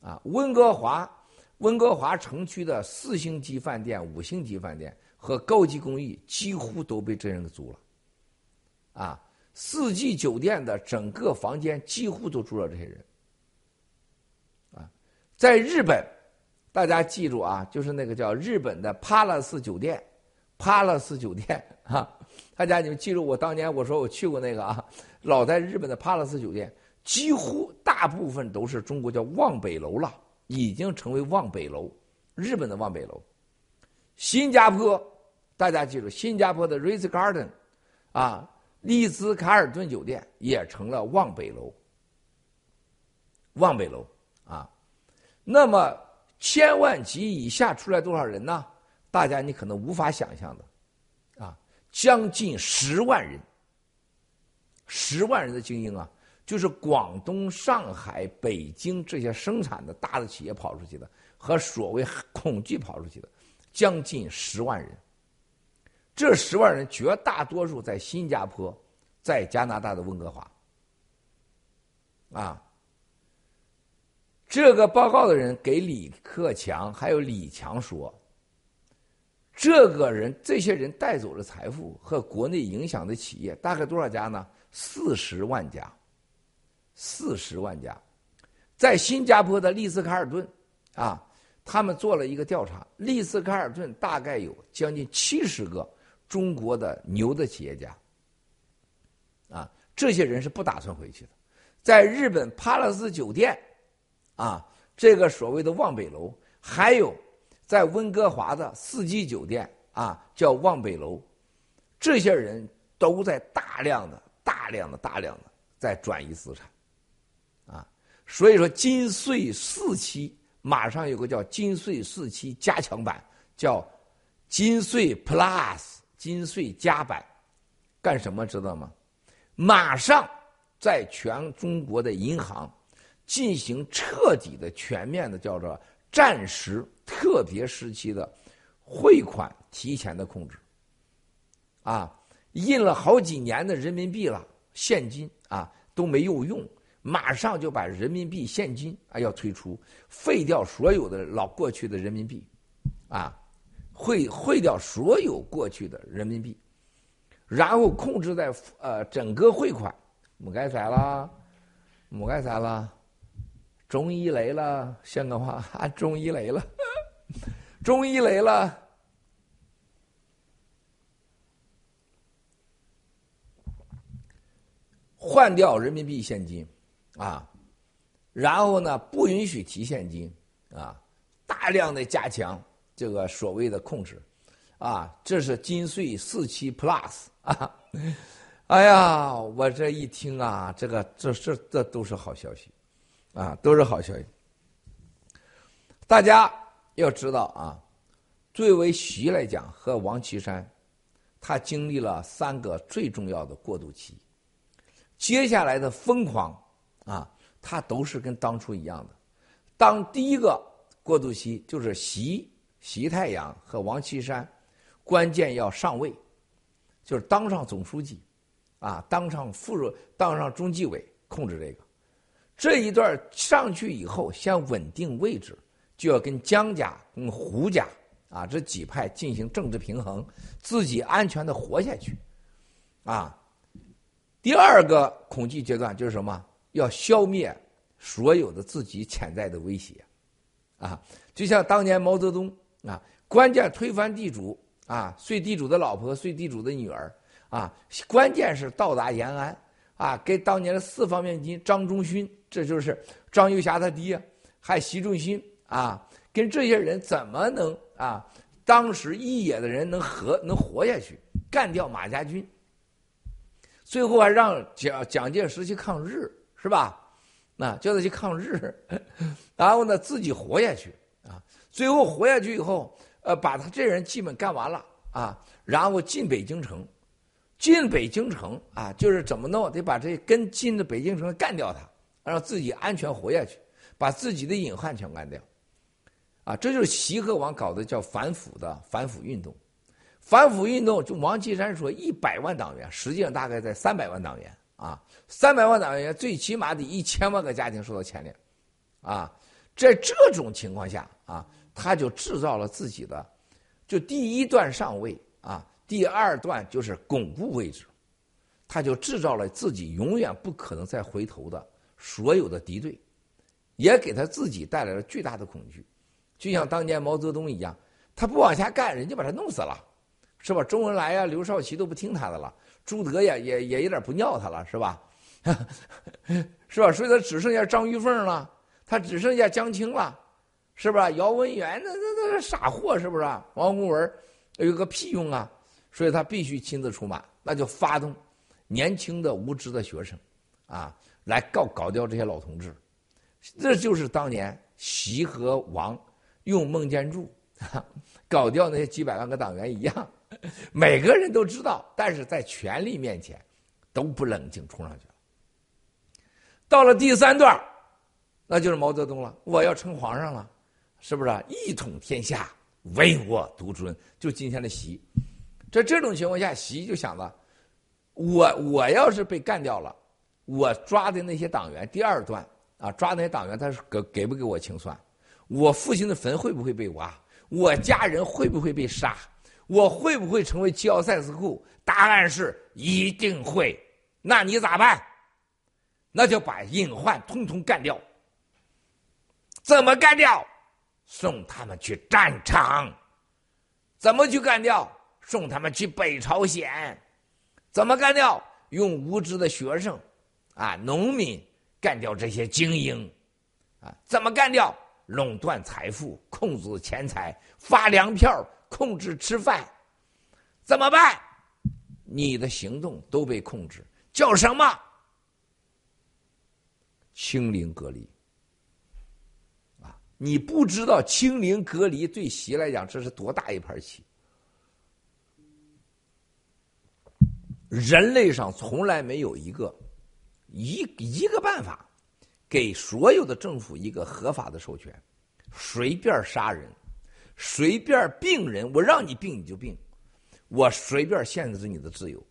啊，温哥华，温哥华城区的四星级饭店、五星级饭店和高级公寓几乎都被这人给租了，啊，四季酒店的整个房间几乎都住了这些人，啊，在日本，大家记住啊，就是那个叫日本的帕拉斯酒店，帕拉斯酒店啊。大家，你们记住我当年我说我去过那个啊，老在日本的帕拉斯酒店，几乎大部分都是中国叫望北楼了，已经成为望北楼，日本的望北楼。新加坡，大家记住，新加坡的 r i z Garden，啊，丽兹卡尔顿酒店也成了望北楼，望北楼啊。那么千万级以下出来多少人呢？大家你可能无法想象的。将近十万人，十万人的精英啊，就是广东、上海、北京这些生产的大的企业跑出去的，和所谓恐惧跑出去的，将近十万人。这十万人绝大多数在新加坡，在加拿大的温哥华。啊，这个报告的人给李克强还有李强说。这个人，这些人带走了财富和国内影响的企业大概多少家呢？四十万家，四十万家，在新加坡的丽思卡尔顿，啊，他们做了一个调查，丽思卡尔顿大概有将近七十个中国的牛的企业家，啊，这些人是不打算回去的，在日本帕拉斯酒店，啊，这个所谓的望北楼，还有。在温哥华的四季酒店啊，叫望北楼，这些人都在大量的、大量的、大量的在转移资产，啊，所以说金税四期马上有个叫金税四期加强版，叫金税 Plus 金税加版，干什么知道吗？马上在全中国的银行进行彻底的、全面的叫做。暂时特别时期的汇款提前的控制，啊，印了好几年的人民币了，现金啊都没有用，马上就把人民币现金啊要推出，废掉所有的老过去的人民币，啊，汇汇掉所有过去的人民币，然后控制在呃整个汇款，母该啥了，没该啥了。中医雷了，香港话啊，中医雷了，中医来了，换掉人民币现金。啊，然后呢，不允许提现金。啊，大量的加强这个所谓的控制。啊，这是金税四期 Plus 啊，哎呀，我这一听啊，这个这这这都是好消息。啊，都是好消息。大家要知道啊，作为习来讲和王岐山，他经历了三个最重要的过渡期，接下来的疯狂啊，他都是跟当初一样的。当第一个过渡期就是习习太阳和王岐山，关键要上位，就是当上总书记，啊，当上副，当上中纪委，控制这个。这一段上去以后，先稳定位置，就要跟江家、跟胡家啊这几派进行政治平衡，自己安全的活下去。啊。第二个恐惧阶段就是什么？要消灭所有的自己潜在的威胁，啊，就像当年毛泽东啊，关键推翻地主啊，睡地主的老婆，睡地主的女儿啊，关键是到达延安啊，跟当年的四方面军张忠勋，这就是张幼霞他爹，还习仲勋啊，跟这些人怎么能啊？当时一野的人能活能活下去，干掉马家军，最后还让蒋蒋介石去抗日，是吧？那叫他去抗日，然后呢自己活下去啊。最后活下去以后，呃，把他这人基本干完了啊，然后进北京城，进北京城啊，就是怎么弄？得把这跟进的北京城干掉他，让自己安全活下去，把自己的隐患全干掉。啊，这就是习和王搞的叫反腐的反腐运动，反腐运动就王岐山说一百万党员，实际上大概在三百万党员啊，三百万党员最起码得一千万个家庭受到牵连，啊，在这种情况下啊，他就制造了自己的，就第一段上位啊，第二段就是巩固位置，他就制造了自己永远不可能再回头的所有的敌对，也给他自己带来了巨大的恐惧。就像当年毛泽东一样，他不往下干，人家把他弄死了，是吧？周恩来呀、刘少奇都不听他的了，朱德呀也也有点不尿他了，是吧？是吧？所以他只剩下张玉凤了，他只剩下江青了，是吧？姚文元那那那傻货，是不是？王洪文有个屁用啊！所以他必须亲自出马，那就发动年轻的无知的学生啊，来搞搞掉这些老同志。这就是当年习和王。用孟建柱 搞掉那些几百万个党员一样，每个人都知道，但是在权力面前都不冷静，冲上去了。到了第三段，那就是毛泽东了，我要称皇上了，是不是？一统天下，唯我独尊，就今天的习。在这种情况下，习就想了，我我要是被干掉了，我抓的那些党员，第二段啊，抓那些党员，他是给给不给我清算？我父亲的坟会不会被挖？我家人会不会被杀？我会不会成为吉奥塞斯库？答案是一定会。那你咋办？那就把隐患通通干掉。怎么干掉？送他们去战场。怎么去干掉？送他们去北朝鲜。怎么干掉？用无知的学生，啊，农民干掉这些精英，啊，怎么干掉？垄断财富，控制钱财，发粮票，控制吃饭，怎么办？你的行动都被控制，叫什么？清零隔离。啊，你不知道清零隔离对习来讲这是多大一盘棋？人类上从来没有一个一一个办法。给所有的政府一个合法的授权，随便杀人，随便病人，我让你病你就病，我随便限制你的自由，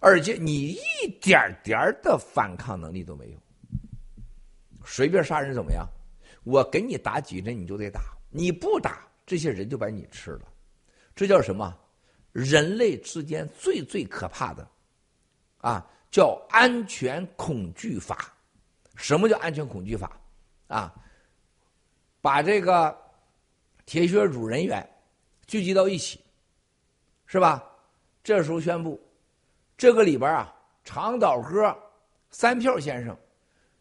而且你一点点的反抗能力都没有。随便杀人怎么样？我给你打几针你就得打，你不打这些人就把你吃了，这叫什么？人类之间最最可怕的，啊，叫安全恐惧法。什么叫安全恐惧法？啊，把这个铁血主人员聚集到一起，是吧？这时候宣布，这个里边啊，长岛哥三票先生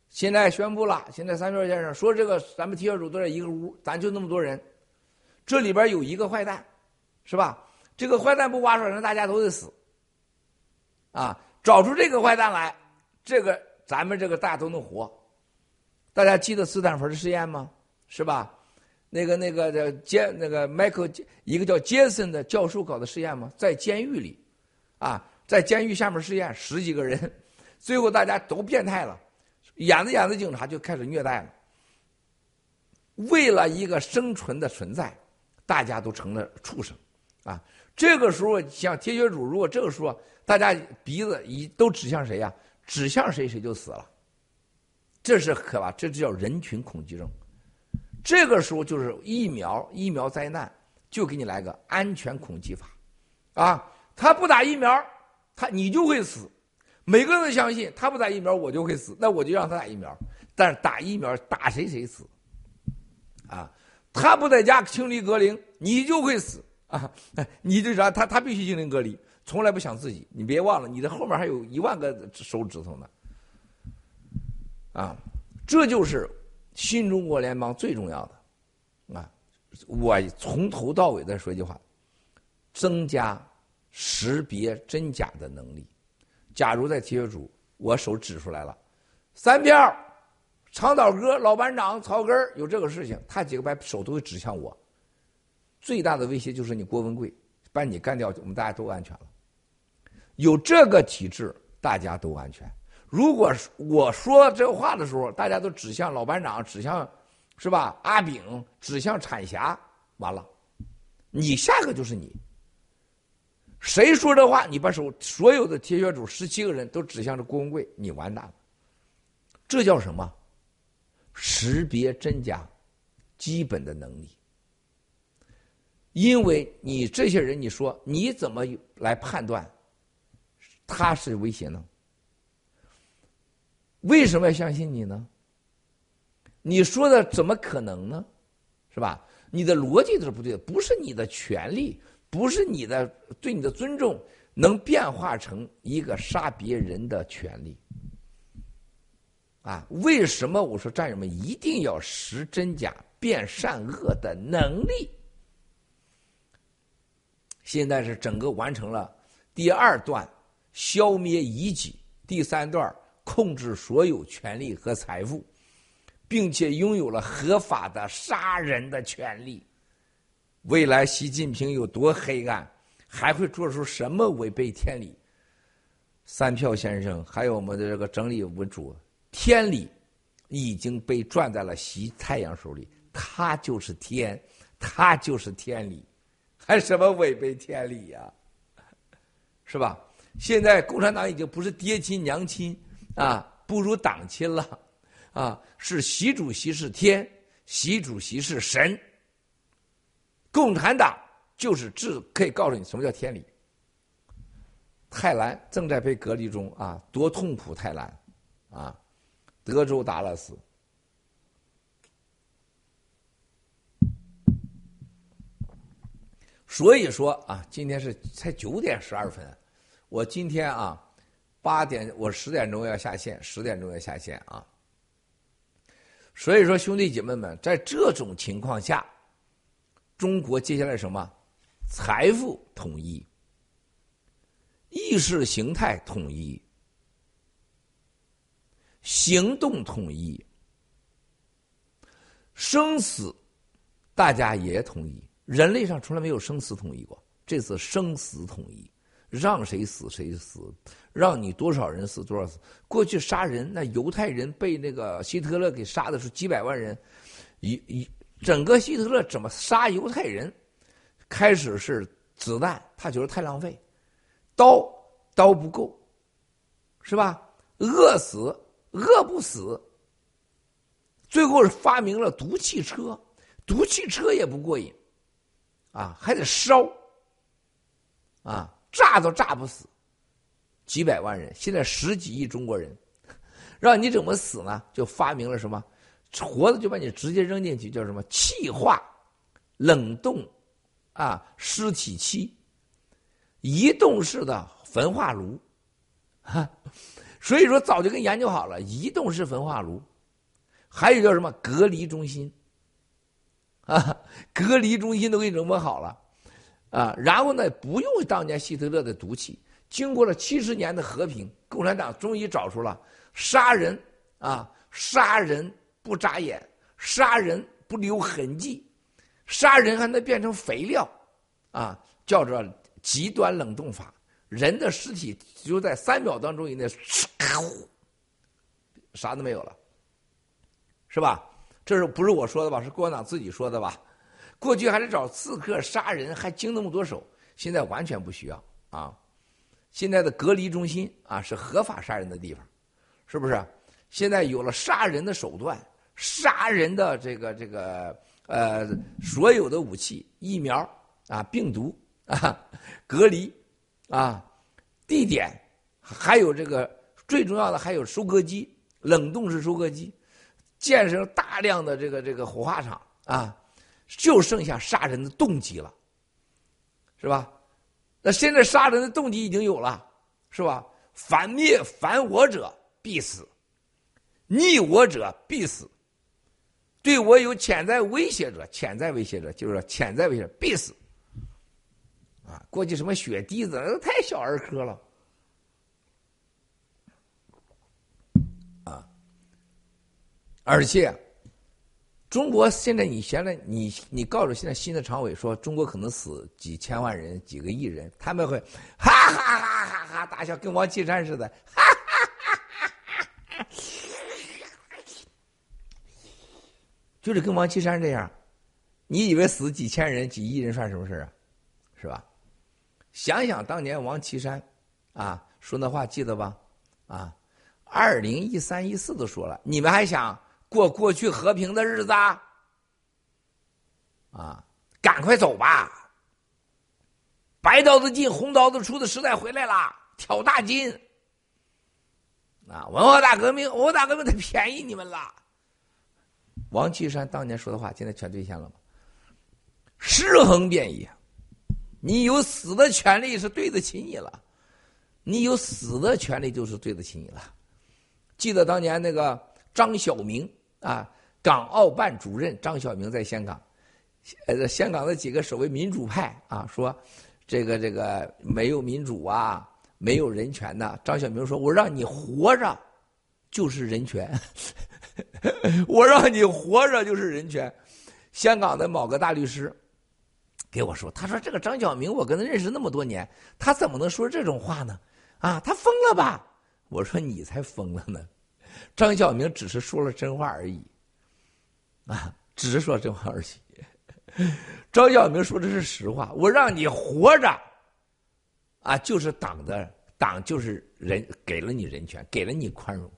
现在宣布了，现在三票先生说这个咱们铁血主都在一个屋，咱就那么多人，这里边有一个坏蛋，是吧？这个坏蛋不挖出来，那大家都得死。啊，找出这个坏蛋来，这个。咱们这个大家都能活，大家记得斯坦福的实验吗？是吧？那个那个的杰那个迈克一个叫杰森的教授搞的实验吗？在监狱里，啊，在监狱下面实验十几个人，最后大家都变态了，演着演着警察就开始虐待了。为了一个生存的存在，大家都成了畜生，啊，这个时候像铁血主，如果这个时候大家鼻子一都指向谁呀？指向谁谁就死了，这是可怕，这就叫人群恐惧症。这个时候就是疫苗，疫苗灾难就给你来个安全恐惧法，啊，他不打疫苗，他你就会死。每个人都相信他不打疫苗我就会死，那我就让他打疫苗。但是打疫苗打谁谁死，啊，他不在家清理隔离，你就会死啊！你就啥？他他必须清理隔离，从来不想自己。你别忘了，你的后面还有一万个手指头呢，啊，这就是新中国联邦最重要的啊！我从头到尾再说一句话：增加识别真假的能力。假如在铁血组，我手指出来了，三票，长岛哥、老班长、草根有这个事情，他几个把手都会指向我。最大的威胁就是你郭文贵，把你干掉，我们大家都安全了。有这个体制，大家都安全。如果我说这话的时候，大家都指向老班长，指向是吧？阿炳，指向产霞，完了，你下个就是你。谁说这话？你把手所有的铁血主十七个人都指向着郭文贵，你完蛋了。这叫什么？识别真假，基本的能力。因为你这些人，你说你怎么来判断他是威胁呢？为什么要相信你呢？你说的怎么可能呢？是吧？你的逻辑都是不对的，不是你的权利。不是你的对你的尊重能变化成一个杀别人的权利啊？为什么我说战友们一定要识真假、辨善恶的能力？现在是整个完成了第二段消灭异己，第三段控制所有权利和财富，并且拥有了合法的杀人的权利。未来习近平有多黑暗，还会做出什么违背天理？三票先生，还有我们的这个整理文主，天理已经被攥在了习太阳手里，他就是天，他就是天理，还什么违背天理呀？是吧？现在共产党已经不是爹亲娘亲啊，不如党亲了啊！是习主席是天，习主席是神。共产党就是治，可以告诉你什么叫天理。泰兰正在被隔离中啊，多痛苦！泰兰啊，德州达拉斯。所以说啊，今天是才九点十二分，我今天啊八点我十点钟要下线，十点钟要下线啊。所以说，兄弟姐妹们，在这种情况下。中国接下来什么？财富统一，意识形态统一，行动统一，生死大家也统一。人类上从来没有生死统一过，这次生死统一，让谁死谁死，让你多少人死多少死。过去杀人，那犹太人被那个希特勒给杀的是几百万人，一一。整个希特勒怎么杀犹太人？开始是子弹，他觉得太浪费；刀刀不够，是吧？饿死饿不死。最后是发明了毒汽车，毒汽车也不过瘾，啊，还得烧，啊，炸都炸不死，几百万人，现在十几亿中国人，让你怎么死呢？就发明了什么？活的就把你直接扔进去，叫什么？气化、冷冻，啊，尸体期，移动式的焚化炉，哈，所以说早就跟研究好了，移动式焚化炉，还有叫什么？隔离中心，啊，隔离中心都给你整好了，啊，然后呢，不用当年希特勒的毒气，经过了七十年的和平，共产党终于找出了杀人啊，杀人。不眨眼，杀人不留痕迹，杀人还能变成肥料，啊，叫做极端冷冻法。人的尸体就在三秒当中以内，啥都没有了，是吧？这是不是我说的吧？是共产党自己说的吧？过去还得找刺客杀人，还经那么多手，现在完全不需要啊！现在的隔离中心啊，是合法杀人的地方，是不是？现在有了杀人的手段。杀人的这个这个呃，所有的武器、疫苗啊、病毒啊、隔离啊，地点，还有这个最重要的还有收割机，冷冻式收割机，建设大量的这个这个火化场啊，就剩下杀人的动机了，是吧？那现在杀人的动机已经有了，是吧？反灭反我者必死，逆我者必死。对我有潜在威胁者，潜在威胁者就是说潜在威胁必死。啊，过去什么血滴子，那太小儿科了。啊，而且中国现在你现在你你告诉现在新的常委说中国可能死几千万人几个亿人，他们会哈哈哈哈哈大笑，跟王岐山似的，哈哈哈哈哈。就是跟王岐山这样，你以为死几千人、几亿人算什么事啊？是吧？想想当年王岐山，啊，说那话记得吧？啊，二零一三一四都说了，你们还想过过去和平的日子？啊，啊赶快走吧！白刀子进红刀子出的时代回来了，挑大金。啊，文化大革命，文化大革命，他便宜你们了。王岐山当年说的话，现在全兑现了吗？尸横遍野，你有死的权利是对得起你了，你有死的权利就是对得起你了。记得当年那个张晓明啊，港澳办主任张晓明在香港，呃，香港的几个所谓民主派啊，说这个这个没有民主啊，没有人权呐。张晓明说：“我让你活着就是人权。”我让你活着就是人权。香港的某个大律师给我说：“他说这个张晓明，我跟他认识那么多年，他怎么能说这种话呢？啊，他疯了吧？”我说：“你才疯了呢！张晓明只是说了真话而已，啊，只是说真话而已。张晓明说的是实话。我让你活着，啊，就是党的党就是人给了你人权，给了你宽容。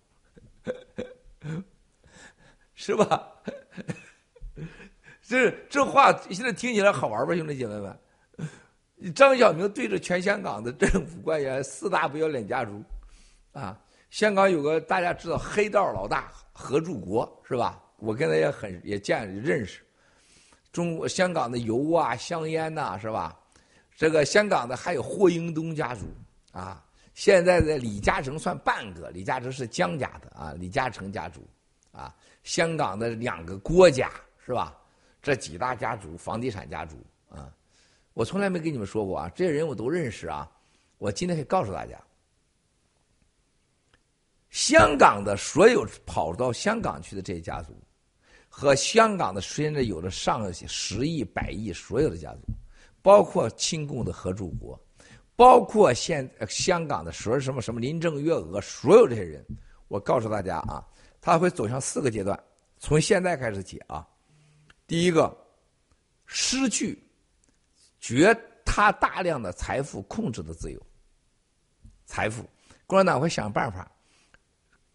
”是吧？这这话现在听起来好玩吧，兄弟姐妹们？张晓明对着全香港的政府官员四大不要脸家族，啊，香港有个大家知道黑道老大何柱国是吧？我跟他也很也见认识。中国香港的油啊、香烟呐，是吧？这个香港的还有霍英东家族啊。现在的李嘉诚算半个，李嘉诚是江家的啊，李嘉诚家族啊。香港的两个郭家是吧？这几大家族，房地产家族啊，我从来没跟你们说过啊，这些人我都认识啊。我今天可以告诉大家，香港的所有跑到香港去的这些家族，和香港的现在有着上十亿、百亿所有的家族，包括亲共的合柱国，包括现香港的说什么什么林郑月娥，所有这些人，我告诉大家啊。他会走向四个阶段，从现在开始起啊。第一个，失去绝他大量的财富控制的自由。财富，共产党会想办法，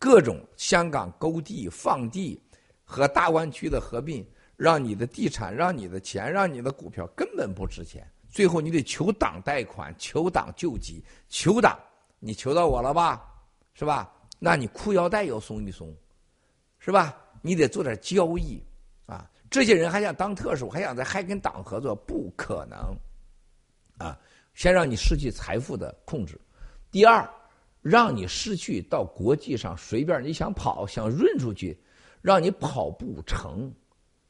各种香港勾地、放地和大湾区的合并，让你的地产、让你的钱、让你的股票根本不值钱。最后你得求党贷款、求党救济、求党，你求到我了吧？是吧？那你裤腰带要松一松。是吧？你得做点交易，啊！这些人还想当特首，还想在还跟党合作，不可能，啊！先让你失去财富的控制，第二，让你失去到国际上随便你想跑想润出去，让你跑不成，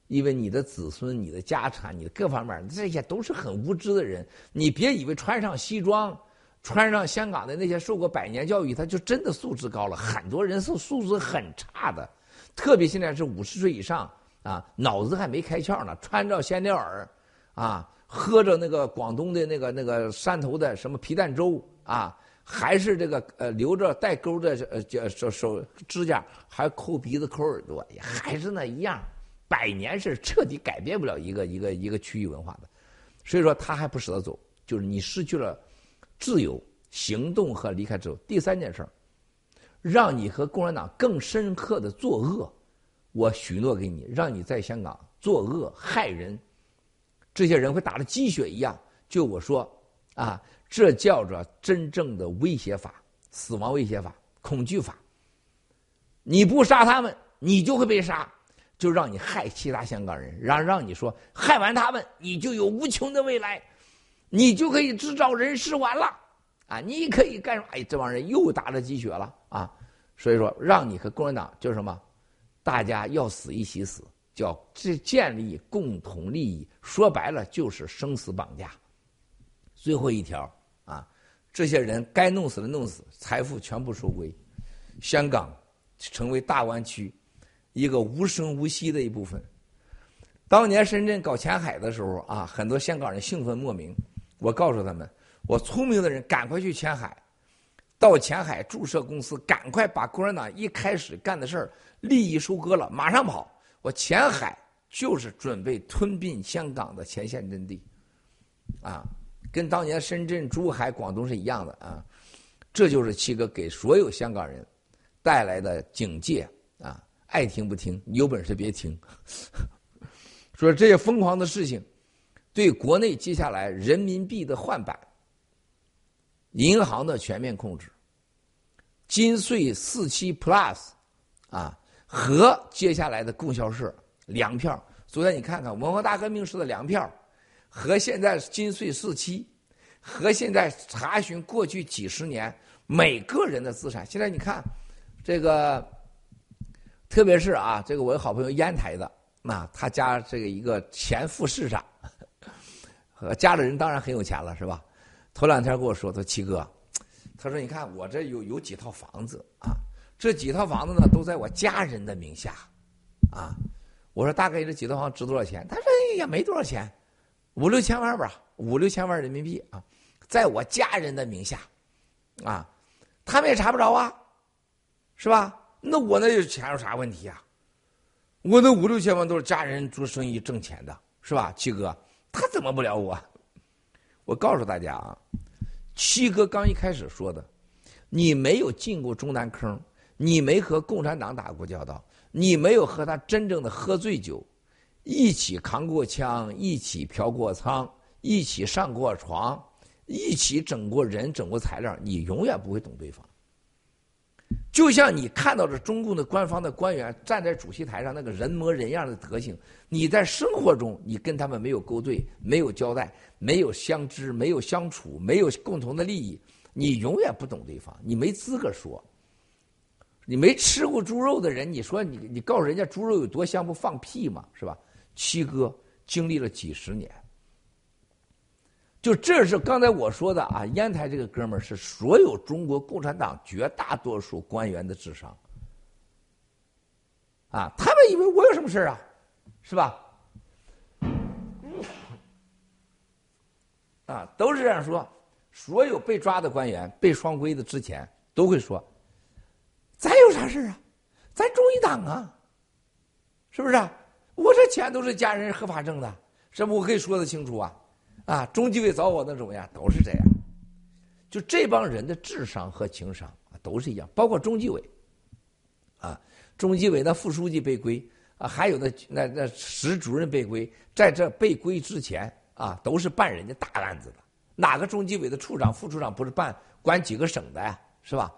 因为你的子孙、你的家产、你的各方面，这些都是很无知的人。你别以为穿上西装，穿上香港的那些受过百年教育，他就真的素质高了。很多人是素质很差的。特别现在是五十岁以上啊，脑子还没开窍呢，穿着仙料耳，啊，喝着那个广东的那个那个汕头的什么皮蛋粥啊，还是这个呃留着带钩的呃手手指甲，还抠鼻子抠耳朵，也还是那一样，百年是彻底改变不了一个一个一个区域文化的，所以说他还不舍得走，就是你失去了自由行动和离开之后，第三件事儿。让你和共产党更深刻的作恶，我许诺给你，让你在香港作恶害人，这些人会打的鸡血一样。就我说，啊，这叫做真正的威胁法、死亡威胁法、恐惧法。你不杀他们，你就会被杀，就让你害其他香港人，让让你说害完他们，你就有无穷的未来，你就可以制造人事完了，啊，你可以干什么？哎，这帮人又打了鸡血了啊！所以说，让你和共产党就是什么，大家要死一起死，叫这建立共同利益，说白了就是生死绑架。最后一条，这些人该弄死的弄死，财富全部收归香港。成为大湾区一个无声无息的一部分。当年深圳搞前海的时候啊，很多香港人兴奋莫名。我告诉他们，我聪明的人赶快去前海，到前海注册公司，赶快把共产党一开始干的事儿利益收割了，马上跑。我前海就是准备吞并香港的前线阵地，啊，跟当年深圳、珠海、广东是一样的啊。这就是七哥给所有香港人。带来的警戒啊，爱听不听，你有本事别听。说这些疯狂的事情，对国内接下来人民币的换版、银行的全面控制、金穗四七 Plus 啊，和接下来的供销社粮票。昨天你看看文化大革命时的粮票，和现在金税四期，和现在查询过去几十年每个人的资产，现在你看。这个，特别是啊，这个我有好朋友烟台的，那他家这个一个前副市长，和家里人当然很有钱了，是吧？头两天跟我说，他说七哥，他说你看我这有有几套房子啊，这几套房子呢都在我家人的名下，啊，我说大概这几套房值多少钱？他说也没多少钱，五六千万吧，五六千万人民币啊，在我家人的名下，啊，他们也查不着啊。是吧？那我那钱有啥问题啊？我那五六千万都是家人做生意挣钱的，是吧？七哥，他怎么不了我？我告诉大家啊，七哥刚一开始说的，你没有进过中南坑，你没和共产党打过交道，你没有和他真正的喝醉酒，一起扛过枪，一起嫖过娼，一起上过床，一起整过人，整过材料，你永远不会懂对方。就像你看到的中共的官方的官员站在主席台上那个人模人样的德行，你在生活中你跟他们没有勾兑、没有交代、没有相知、没有相处、没有共同的利益，你永远不懂对方，你没资格说。你没吃过猪肉的人，你说你你告诉人家猪肉有多香，不放屁吗？是吧？七哥经历了几十年。就这是刚才我说的啊，烟台这个哥们儿是所有中国共产党绝大多数官员的智商，啊，他们以为我有什么事啊，是吧？啊，都是这样说。所有被抓的官员被双规的之前都会说，咱有啥事啊？咱中一党啊，是不是？我这钱都是家人合法挣的，是不？我可以说得清楚啊。啊，中纪委找我那种呀，都是这样。就这帮人的智商和情商啊，都是一样。包括中纪委，啊，中纪委的副书记被归啊，还有那那那石主任被归，在这被归之前啊，都是办人家大案子的。哪个中纪委的处长、副处长不是办管几个省的呀？是吧？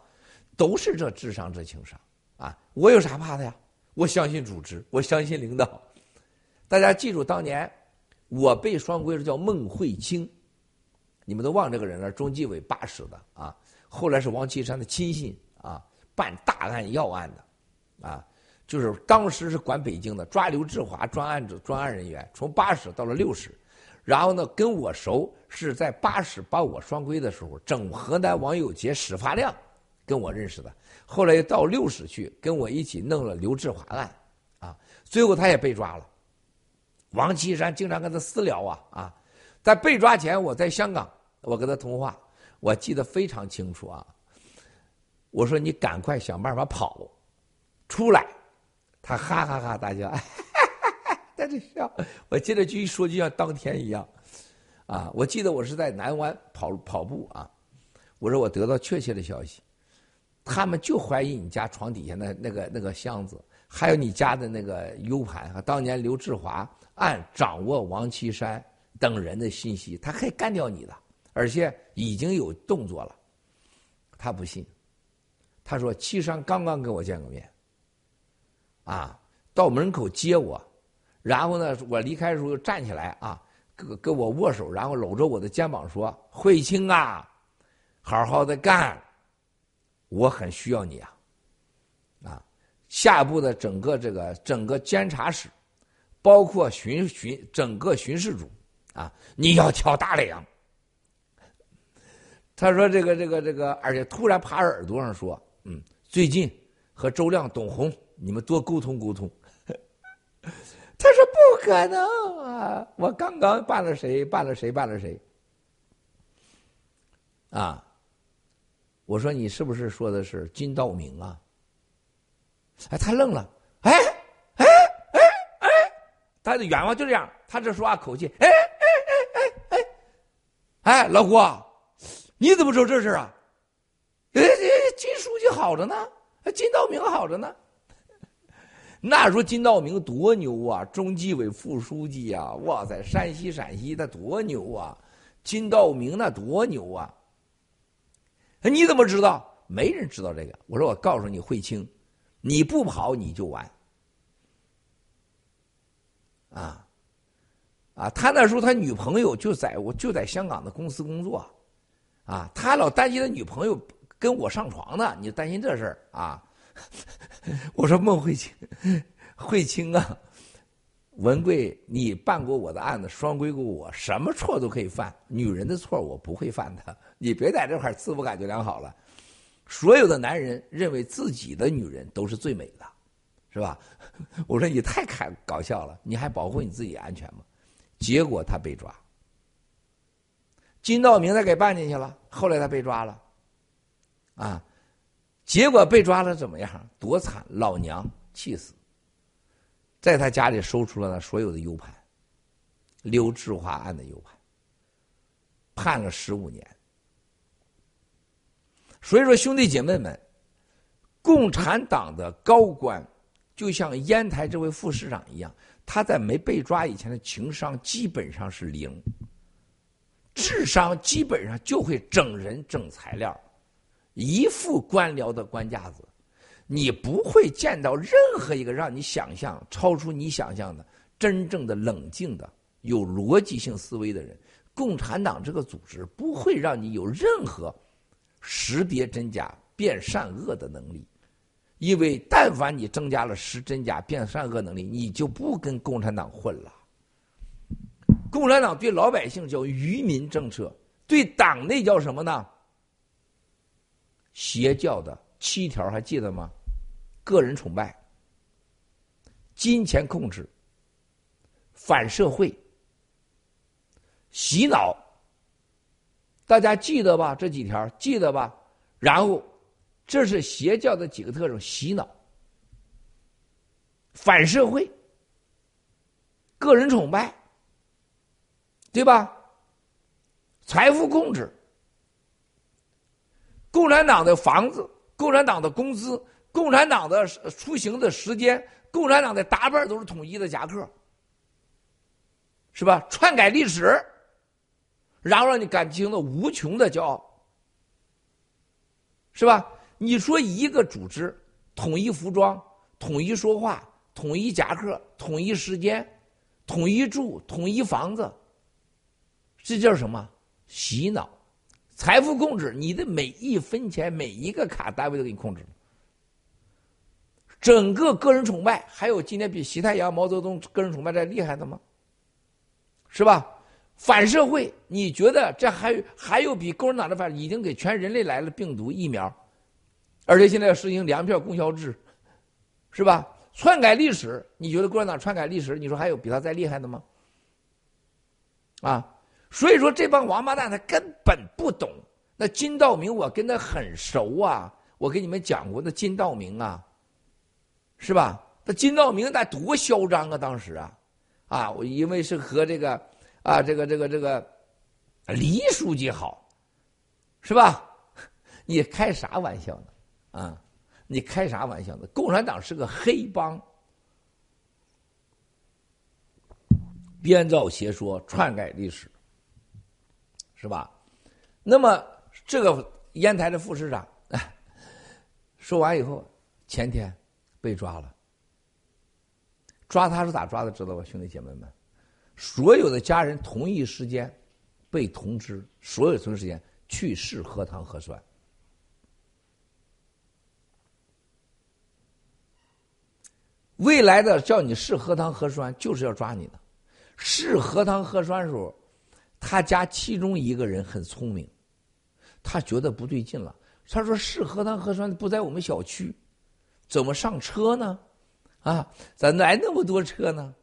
都是这智商、这情商啊！我有啥怕的呀？我相信组织，我相信领导。大家记住当年。我被双规是叫孟慧清，你们都忘这个人了，中纪委八室的啊，后来是王岐山的亲信啊，办大案要案的，啊，就是当时是管北京的，抓刘志华专案组专案人员，从八十到了六十，然后呢跟我熟，是在八十把我双规的时候，整河南王友杰、史发亮跟我认识的，后来又到六室去跟我一起弄了刘志华案，啊，最后他也被抓了。王岐山经常跟他私聊啊啊，在被抓前，我在香港，我跟他通话，我记得非常清楚啊。我说你赶快想办法跑出来，他哈哈哈大笑，在这笑。我接着继续说，就像当天一样啊。我记得我是在南湾跑跑步啊，我说我得到确切的消息，他们就怀疑你家床底下那那个那个箱子，还有你家的那个 U 盘当年刘志华。按掌握王岐山等人的信息，他可以干掉你的，而且已经有动作了。他不信，他说七山刚刚跟我见过面，啊，到门口接我，然后呢，我离开的时候站起来啊，跟跟我握手，然后搂着我的肩膀说：“慧清啊，好好的干，我很需要你啊。”啊，下一步的整个这个整个监察室，包括巡巡整个巡视组啊，你要挑大梁。他说：“这个这个这个，而且突然趴耳朵上说，嗯，最近和周亮、董红你们多沟通沟通。”他说：“不可能啊！我刚刚办了谁？办了谁？办了谁？啊！我说你是不是说的是金道明啊？”哎，他愣了，哎哎哎哎，他的愿望就这样，他这说话口气，哎哎哎哎哎，哎，老胡。你怎么知道这事啊？哎，金书记好着呢，金道明好着呢。那时候金道明多牛啊，中纪委副书记呀，哇塞，山西陕西他多牛啊，金道明那多牛啊。你怎么知道？没人知道这个。我说我告诉你，慧清，你不跑你就完。啊，啊，他那时候他女朋友就在我就在香港的公司工作。啊，他老担心他女朋友跟我上床呢，你担心这事儿啊？我说孟慧清，慧清啊，文贵，你办过我的案子，双规过我，什么错都可以犯，女人的错我不会犯的，你别在这块自我感觉良好了。所有的男人认为自己的女人都是最美的，是吧？我说你太开搞笑了，你还保护你自己安全吗？结果他被抓。金道明他给办进去了，后来他被抓了，啊，结果被抓了怎么样？多惨！老娘气死，在他家里搜出了他所有的 U 盘，刘志华案的 U 盘，判了十五年。所以说，兄弟姐妹们，共产党的高官就像烟台这位副市长一样，他在没被抓以前的情商基本上是零。智商基本上就会整人整材料，一副官僚的官架子，你不会见到任何一个让你想象超出你想象的真正的冷静的有逻辑性思维的人。共产党这个组织不会让你有任何识别真假、辨善恶的能力，因为但凡你增加了识真假、辨善恶能力，你就不跟共产党混了。共产党对老百姓叫愚民政策，对党内叫什么呢？邪教的七条还记得吗？个人崇拜、金钱控制、反社会、洗脑，大家记得吧？这几条记得吧？然后，这是邪教的几个特征：洗脑、反社会、个人崇拜。对吧？财富控制，共产党的房子，共产党的工资，共产党的出行的时间，共产党的打扮都是统一的夹克，是吧？篡改历史，然后让你感情的无穷的骄傲，是吧？你说一个组织统一服装、统一说话、统一夹克、统一时间、统一住、统一房子。这叫什么？洗脑，财富控制，你的每一分钱，每一个卡单位都给你控制。整个个人崇拜，还有今天比习太阳、毛泽东个人崇拜再厉害的吗？是吧？反社会，你觉得这还还有比共产党的反？已经给全人类来了病毒疫苗，而且现在要实行粮票供销制，是吧？篡改历史，你觉得共产党篡改历史？你说还有比他再厉害的吗？啊？所以说，这帮王八蛋他根本不懂。那金道明，我跟他很熟啊，我给你们讲过那金道明啊，是吧？那金道明那多嚣张啊，当时啊，啊，我因为是和这个啊，这个这个这个李书记好，是吧？你开啥玩笑呢？啊，你开啥玩笑呢？共产党是个黑帮，编造邪说，篡改历史。是吧？那么这个烟台的副市长，说完以后，前天被抓了。抓他是咋抓的？知道吧，兄弟姐妹们？所有的家人同一时间被通知，所有同一时间去试核糖核酸。未来的叫你试核糖核酸，就是要抓你的。试核糖核酸的时候，他家其中一个人很聪明，他觉得不对劲了。他说：“试核糖核酸不在我们小区，怎么上车呢？啊，咋来那么多车呢？”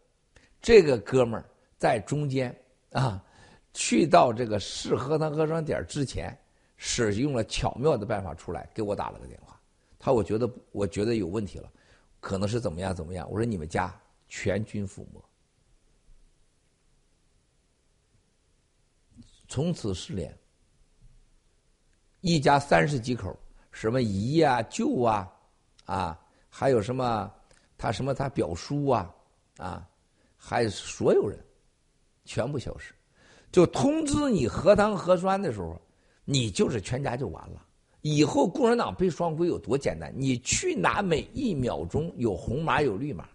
这个哥们儿在中间啊，去到这个试核糖核酸点之前，使用了巧妙的办法出来，给我打了个电话。他我觉得我觉得有问题了。可能是怎么样怎么样？我说你们家全军覆没，从此失联。一家三十几口，什么姨呀、舅啊，啊，还有什么他什么他表叔啊，啊，还有所有人，全部消失。就通知你核糖核酸的时候，你就是全家就完了。以后共产党背双规有多简单？你去哪每一秒钟有红码有绿码，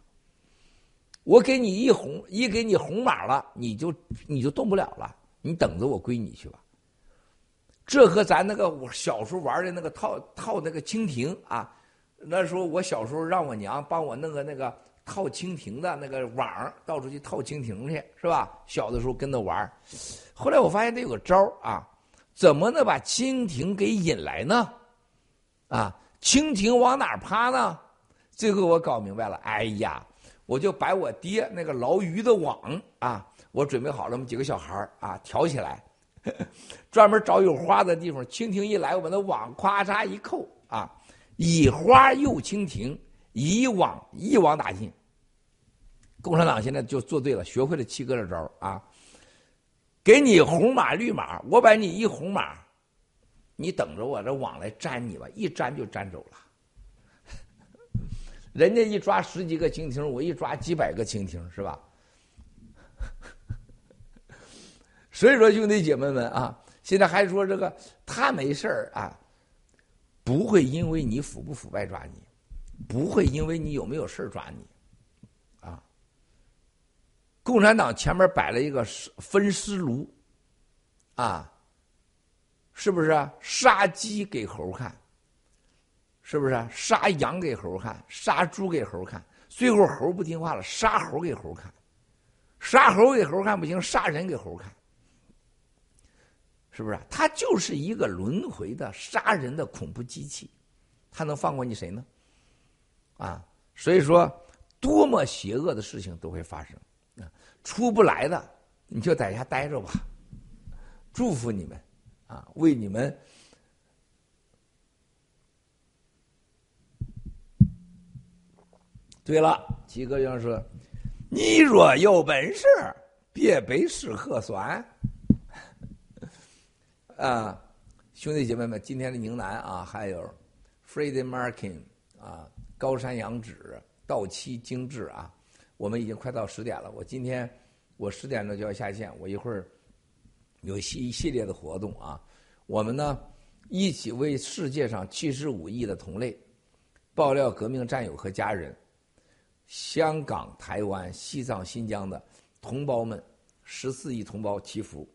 我给你一红一给你红码了，你就你就动不了了，你等着我归你去吧。这和咱那个我小时候玩的那个套套那个蜻蜓啊，那时候我小时候让我娘帮我弄个那个套蜻蜓的那个网，到处去套蜻蜓去，是吧？小的时候跟着玩，后来我发现这有个招啊。怎么能把蜻蜓给引来呢？啊，蜻蜓往哪趴呢？最后我搞明白了，哎呀，我就把我爹那个捞鱼的网啊，我准备好了，我们几个小孩啊，挑起来，专门找有花的地方，蜻蜓一来，我把那网咵嚓一扣啊，以花诱蜻蜓，以网一网打尽。共产党现在就做对了，学会了七哥的招啊。给你红码绿码，我把你一红码，你等着我这网来粘你吧，一粘就粘走了。人家一抓十几个蜻蜓，我一抓几百个蜻蜓，是吧？所以说，兄弟姐妹们啊，现在还说这个他没事儿啊，不会因为你腐不腐败抓你，不会因为你有没有事儿抓你。共产党前面摆了一个分尸炉，啊，是不是杀鸡给猴看？是不是杀羊给猴看？杀猪给猴看？最后猴不听话了，杀猴给猴看，杀猴给猴看不行，杀人给猴看，是不是？他就是一个轮回的杀人的恐怖机器，他能放过你谁呢？啊，所以说，多么邪恶的事情都会发生。出不来的，你就在家待着吧。祝福你们，啊，为你们。对了，几个人说：“你若有本事，别背试核酸。”啊，兄弟姐妹们，今天的宁南啊，还有 Freddie Markin 啊，高山仰止，到期精致啊。我们已经快到十点了，我今天我十点钟就要下线，我一会儿有一一系列的活动啊。我们呢一起为世界上七十五亿的同类、爆料革命战友和家人、香港、台湾、西藏、新疆的同胞们，十四亿同胞祈福。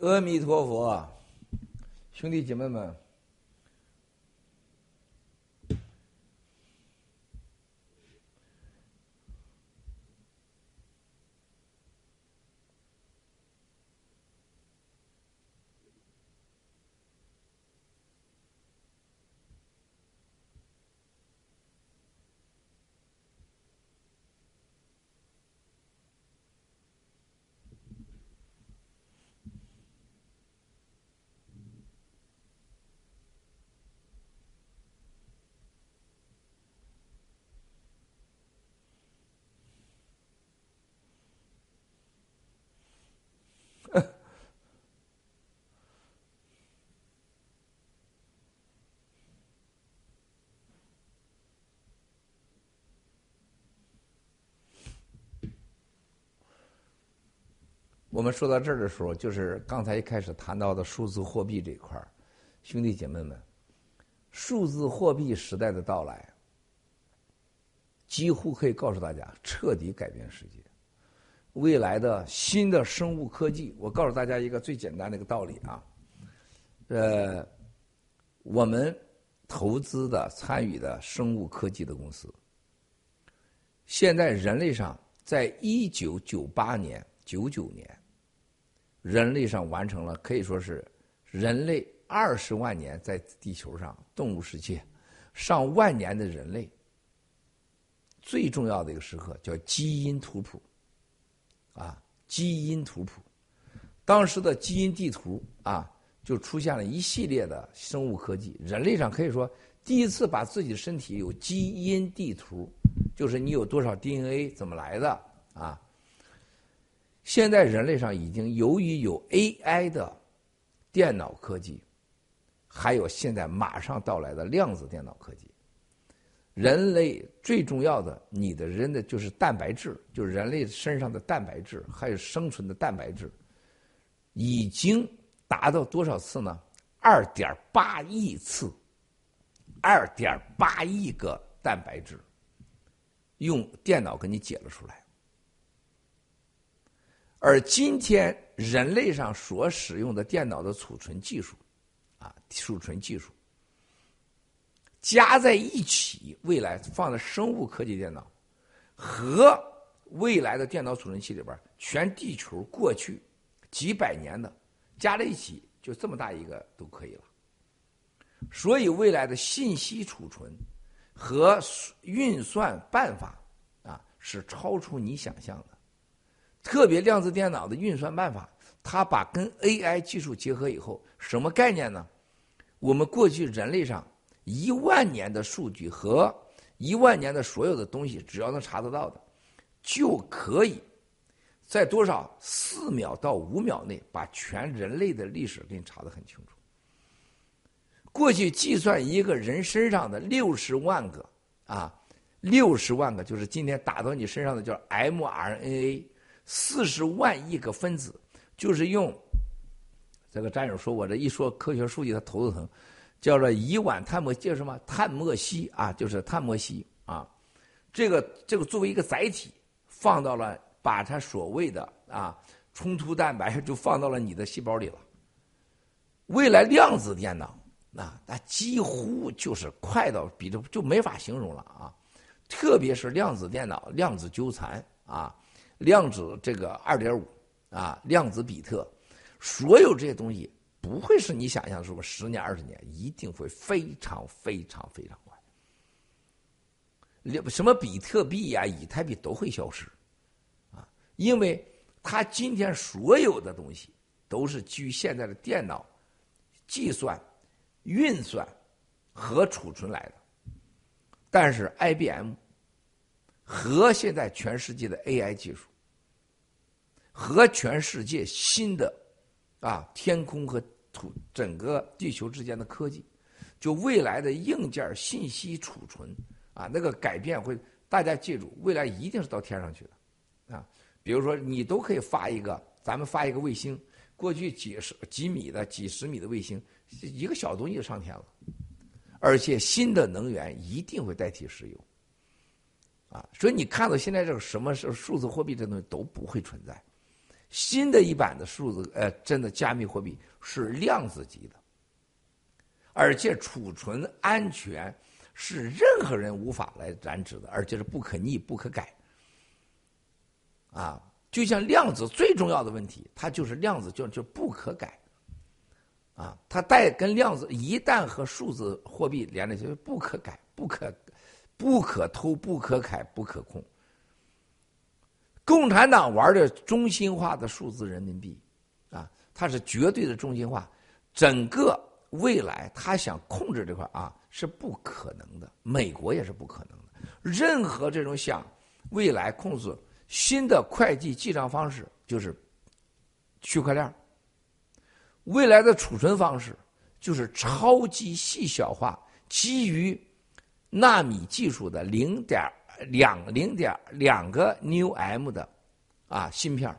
阿弥陀佛，兄弟姐妹们。我们说到这儿的时候，就是刚才一开始谈到的数字货币这一块儿，兄弟姐妹们，数字货币时代的到来，几乎可以告诉大家，彻底改变世界。未来的新的生物科技，我告诉大家一个最简单的一个道理啊，呃，我们投资的、参与的生物科技的公司，现在人类上，在一九九八年、九九年。人类上完成了可以说是人类二十万年在地球上动物世界上万年的人类最重要的一个时刻叫基因图谱啊基因图谱当时的基因地图啊就出现了一系列的生物科技人类上可以说第一次把自己的身体有基因地图就是你有多少 DNA 怎么来的啊。现在人类上已经由于有 AI 的电脑科技，还有现在马上到来的量子电脑科技，人类最重要的你的人的就是蛋白质，就是人类身上的蛋白质，还有生存的蛋白质，已经达到多少次呢？二点八亿次，二点八亿个蛋白质，用电脑给你解了出来。而今天人类上所使用的电脑的储存技术，啊，储存技术加在一起，未来放在生物科技电脑和未来的电脑储存器里边，全地球过去几百年的加在一起，就这么大一个都可以了。所以未来的信息储存和运算办法啊，是超出你想象的。特别量子电脑的运算办法，它把跟 AI 技术结合以后，什么概念呢？我们过去人类上一万年的数据和一万年的所有的东西，只要能查得到的，就可以在多少四秒到五秒内把全人类的历史给你查得很清楚。过去计算一个人身上的六十万个啊，六十万个就是今天打到你身上的叫 mRNA。四十万亿个分子，就是用这个战友说，我这一说科学数据，他头都疼，叫做乙烷碳墨叫什么碳墨烯啊，就是碳墨烯啊，这个这个作为一个载体，放到了把它所谓的啊冲突蛋白就放到了你的细胞里了。未来量子电脑啊，那几乎就是快到比这就没法形容了啊，特别是量子电脑、量子纠缠啊。量子这个二点五啊，量子比特，所有这些东西不会是你想象什么十年二十年，一定会非常非常非常快。什么比特币呀、以太币都会消失，啊，因为它今天所有的东西都是基于现在的电脑计算、运算和储存来的，但是 IBM。和现在全世界的 AI 技术，和全世界新的啊天空和土整个地球之间的科技，就未来的硬件信息储存啊，那个改变会，大家记住，未来一定是到天上去的啊。比如说，你都可以发一个，咱们发一个卫星，过去几十几米的、几十米的卫星，一个小东西就上天了，而且新的能源一定会代替石油。啊，所以你看到现在这个什么是数字货币这东西都不会存在，新的一版的数字呃，真的加密货币是量子级的，而且储存安全是任何人无法来染指的，而且是不可逆、不可改。啊，就像量子最重要的问题，它就是量子就就不可改。啊，它带跟量子一旦和数字货币连在一起，不可改、不可、不可偷、不可改、不可控。共产党玩的中心化的数字人民币，啊，它是绝对的中心化，整个未来他想控制这块啊是不可能的，美国也是不可能的。任何这种想未来控制新的会计记账方式，就是区块链未来的储存方式就是超级细小化，基于纳米技术的零点。两零点两个 new m 的啊芯片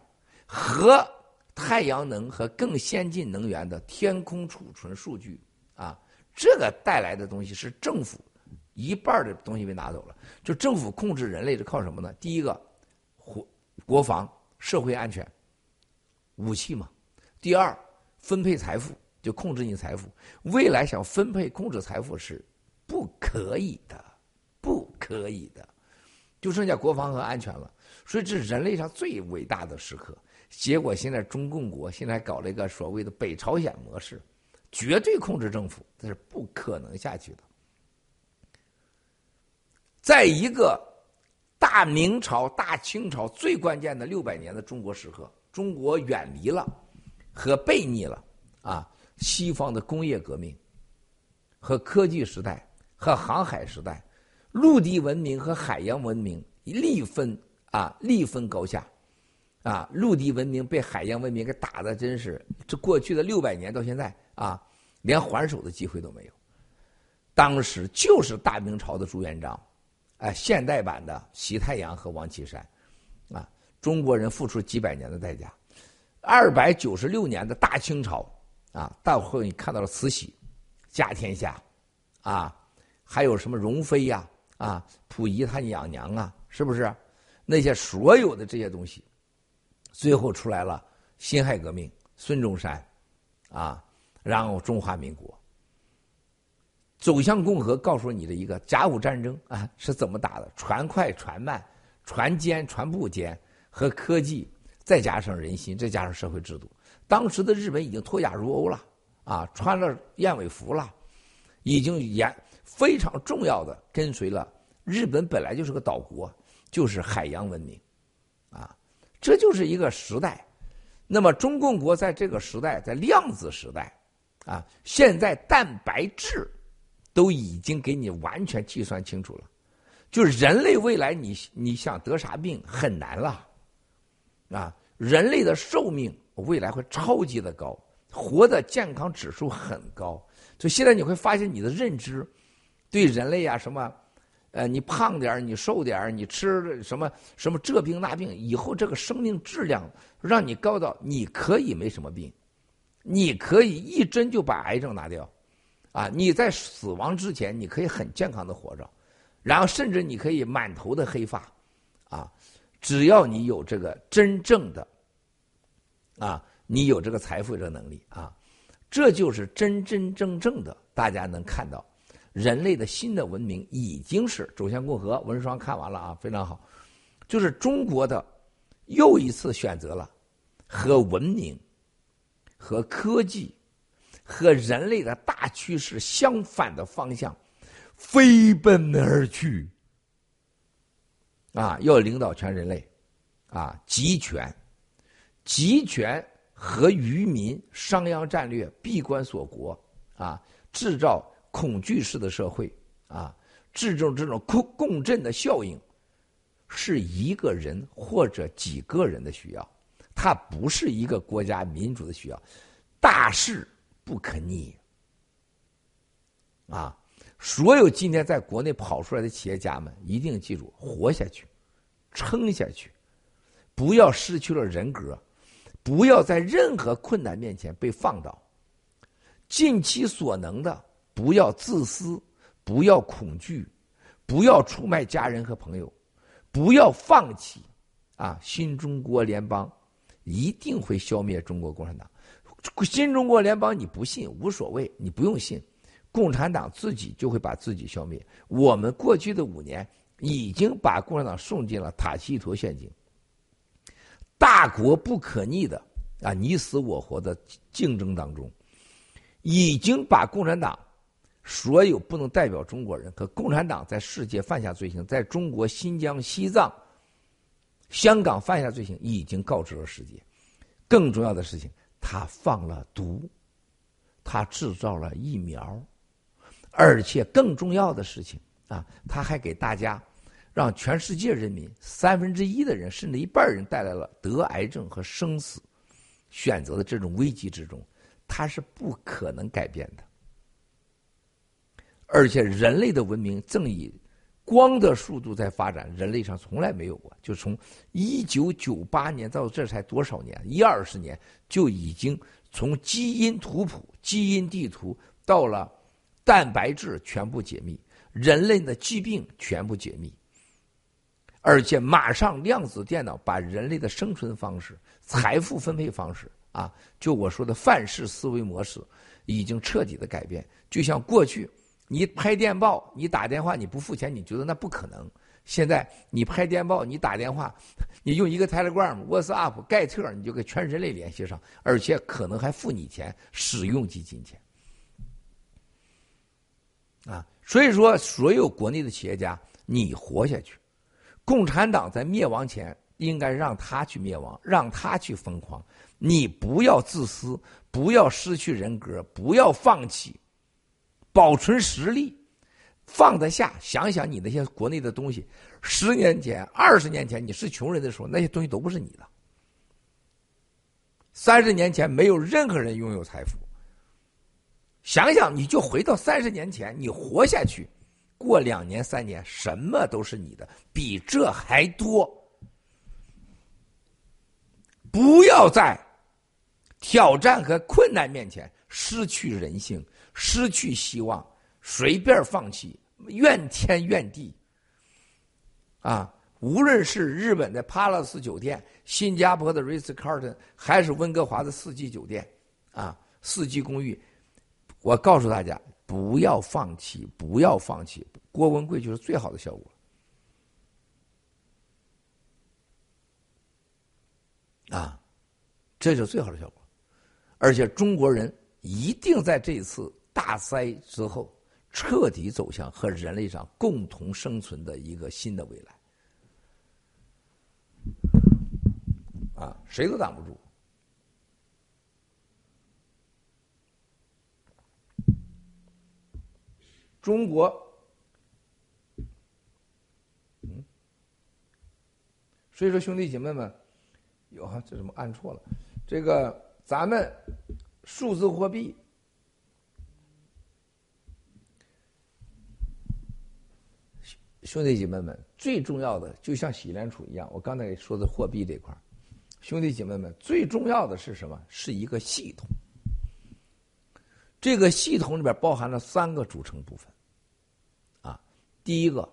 和太阳能和更先进能源的天空储存数据啊，这个带来的东西是政府一半的东西被拿走了。就政府控制人类是靠什么呢？第一个，国国防、社会安全、武器嘛。第二，分配财富，就控制你财富。未来想分配控制财富是不可以的，不可以的。就剩下国防和安全了，所以这是人类上最伟大的时刻。结果现在中共国现在搞了一个所谓的北朝鲜模式，绝对控制政府，这是不可能下去的。在一个大明朝、大清朝最关键的六百年的中国时刻，中国远离了和背逆了啊西方的工业革命和科技时代和航海时代。陆地文明和海洋文明力分啊，力分高下，啊，陆地文明被海洋文明给打的真是，这过去的六百年到现在啊，连还手的机会都没有。当时就是大明朝的朱元璋，哎，现代版的西太阳和王岐山，啊，中国人付出几百年的代价。二百九十六年的大清朝，啊，到后你看到了慈禧，家天下，啊，还有什么容妃呀？啊溥仪他养娘啊，是不是？那些所有的这些东西，最后出来了辛亥革命，孙中山，啊，然后中华民国走向共和，告诉你的一个甲午战争啊是怎么打的？船快船慢，船坚船不坚，和科技，再加上人心，再加上社会制度。当时的日本已经脱亚入欧了，啊，穿了燕尾服了，已经严。非常重要的，跟随了日本本来就是个岛国，就是海洋文明，啊，这就是一个时代。那么中共国在这个时代，在量子时代，啊，现在蛋白质都已经给你完全计算清楚了，就是人类未来你你想得啥病很难了，啊，人类的寿命未来会超级的高，活的健康指数很高，所以现在你会发现你的认知。对人类呀，什么，呃，你胖点你瘦点你吃什么什么这病那病，以后这个生命质量让你高到你可以没什么病，你可以一针就把癌症拿掉，啊，你在死亡之前你可以很健康的活着，然后甚至你可以满头的黑发，啊，只要你有这个真正的，啊，你有这个财富这能力啊，这就是真真正正的大家能看到。人类的新的文明已经是走向共和。文双看完了啊，非常好，就是中国的又一次选择了和文明、和科技、和人类的大趋势相反的方向飞奔而去。啊，要领导全人类，啊，集权、集权和愚民商鞅战略闭关锁国啊，制造。恐惧式的社会啊，制造这种共共振的效应，是一个人或者几个人的需要，它不是一个国家民主的需要，大势不可逆啊！所有今天在国内跑出来的企业家们，一定记住，活下去，撑下去，不要失去了人格，不要在任何困难面前被放倒，尽其所能的。不要自私，不要恐惧，不要出卖家人和朋友，不要放弃，啊！新中国联邦一定会消灭中国共产党。新中国联邦你不信无所谓，你不用信，共产党自己就会把自己消灭。我们过去的五年已经把共产党送进了塔西佗陷阱，大国不可逆的啊你死我活的竞争当中，已经把共产党所有不能代表中国人可共产党在世界犯下罪行，在中国新疆、西藏、香港犯下罪行，已经告知了世界。更重要的事情。他放了毒，他制造了疫苗，而且更重要的事情啊，他还给大家，让全世界人民三分之一的人甚至一半人带来了得癌症和生死选择的这种危机之中，他是不可能改变的。而且人类的文明正以光的速度在发展，人类上从来没有过，就从一九九八年到这才多少年，一二十年。就已经从基因图谱、基因地图到了蛋白质全部解密，人类的疾病全部解密，而且马上量子电脑把人类的生存方式、财富分配方式啊，就我说的范式思维模式，已经彻底的改变。就像过去你拍电报、你打电话你不付钱，你觉得那不可能。现在你拍电报，你打电话，你用一个 Telegram、WhatsApp、盖特，你就跟全人类联系上，而且可能还付你钱，使用即金钱。啊，所以说，所有国内的企业家，你活下去，共产党在灭亡前，应该让他去灭亡，让他去疯狂，你不要自私，不要失去人格，不要放弃，保存实力。放得下，想想你那些国内的东西，十年前、二十年前你是穷人的时候，那些东西都不是你的。三十年前没有任何人拥有财富。想想，你就回到三十年前，你活下去，过两年、三年，什么都是你的，比这还多。不要在挑战和困难面前失去人性，失去希望。随便放弃，怨天怨地，啊！无论是日本的帕拉斯酒店、新加坡的瑞斯卡尔顿，还是温哥华的四季酒店，啊，四季公寓，我告诉大家，不要放弃，不要放弃。郭文贵就是最好的效果，啊，这就是最好的效果。而且中国人一定在这一次大灾之后。彻底走向和人类上共同生存的一个新的未来，啊，谁都挡不住。中国，嗯，所以说兄弟姐妹们，有哈，这怎么按错了？这个咱们数字货币。兄弟姐妹们，最重要的就像洗联储一样，我刚才说的货币这块兄弟姐妹们，最重要的是什么？是一个系统。这个系统里边包含了三个组成部分。啊，第一个，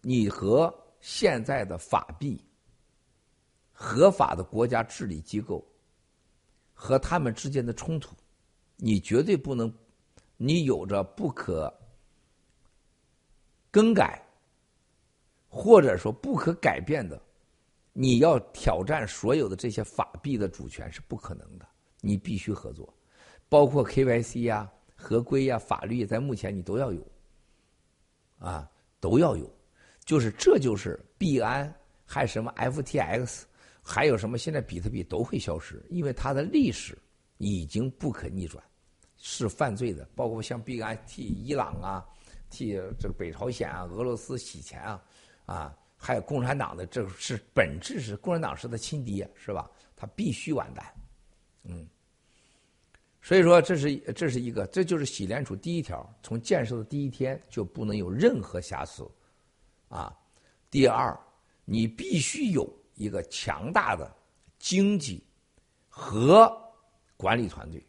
你和现在的法币、合法的国家治理机构和他们之间的冲突，你绝对不能，你有着不可更改。或者说不可改变的，你要挑战所有的这些法币的主权是不可能的。你必须合作，包括 KYC 呀、合规呀、法律，在目前你都要有，啊，都要有。就是这就是币安，还什么 FTX，还有什么现在比特币都会消失，因为它的历史已经不可逆转，是犯罪的。包括像币安替伊朗啊、替这个北朝鲜啊、俄罗斯洗钱啊。啊，还有共产党的，这是本质是共产党是他亲爹，是吧？他必须完蛋，嗯。所以说，这是这是一个，这就是洗联储第一条，从建设的第一天就不能有任何瑕疵，啊。第二，你必须有一个强大的经济和管理团队，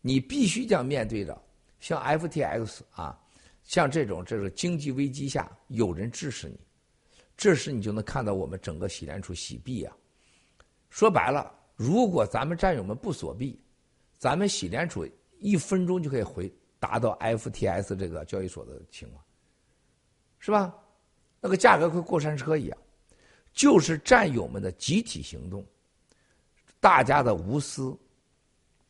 你必须将面对着像 FTX 啊。像这种这个经济危机下有人支持你，这时你就能看到我们整个洗联储洗币啊，说白了，如果咱们战友们不锁币，咱们喜联储一分钟就可以回达到 FTS 这个交易所的情况，是吧？那个价格会过山车一样，就是战友们的集体行动，大家的无私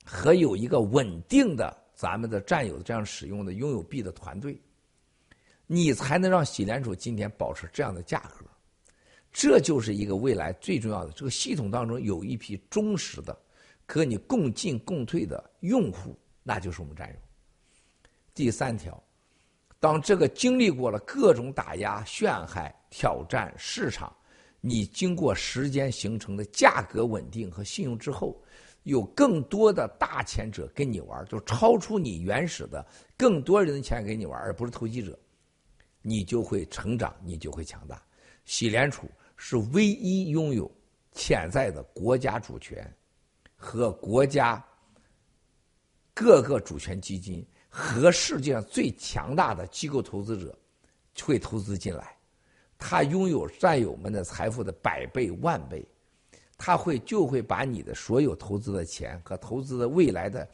和有一个稳定的咱们的战友这样使用的拥有币的团队，你才能让喜联储今天保持这样的价格。这就是一个未来最重要的。这个系统当中有一批忠实的、和你共进共退的用户，那就是我们战友。第三条，当这个经历过了各种打压、陷害、挑战市场，你经过时间形成的价格稳定和信用之后，有更多的大钱者跟你玩，就超出你原始的更多人的钱跟你玩，而不是投机者，你就会成长，你就会强大。喜联储。是唯一拥有潜在的国家主权和国家各个主权基金和世界上最强大的机构投资者会投资进来，他拥有战友们的财富的百倍万倍，他会就会把你的所有投资的钱和投资的未来的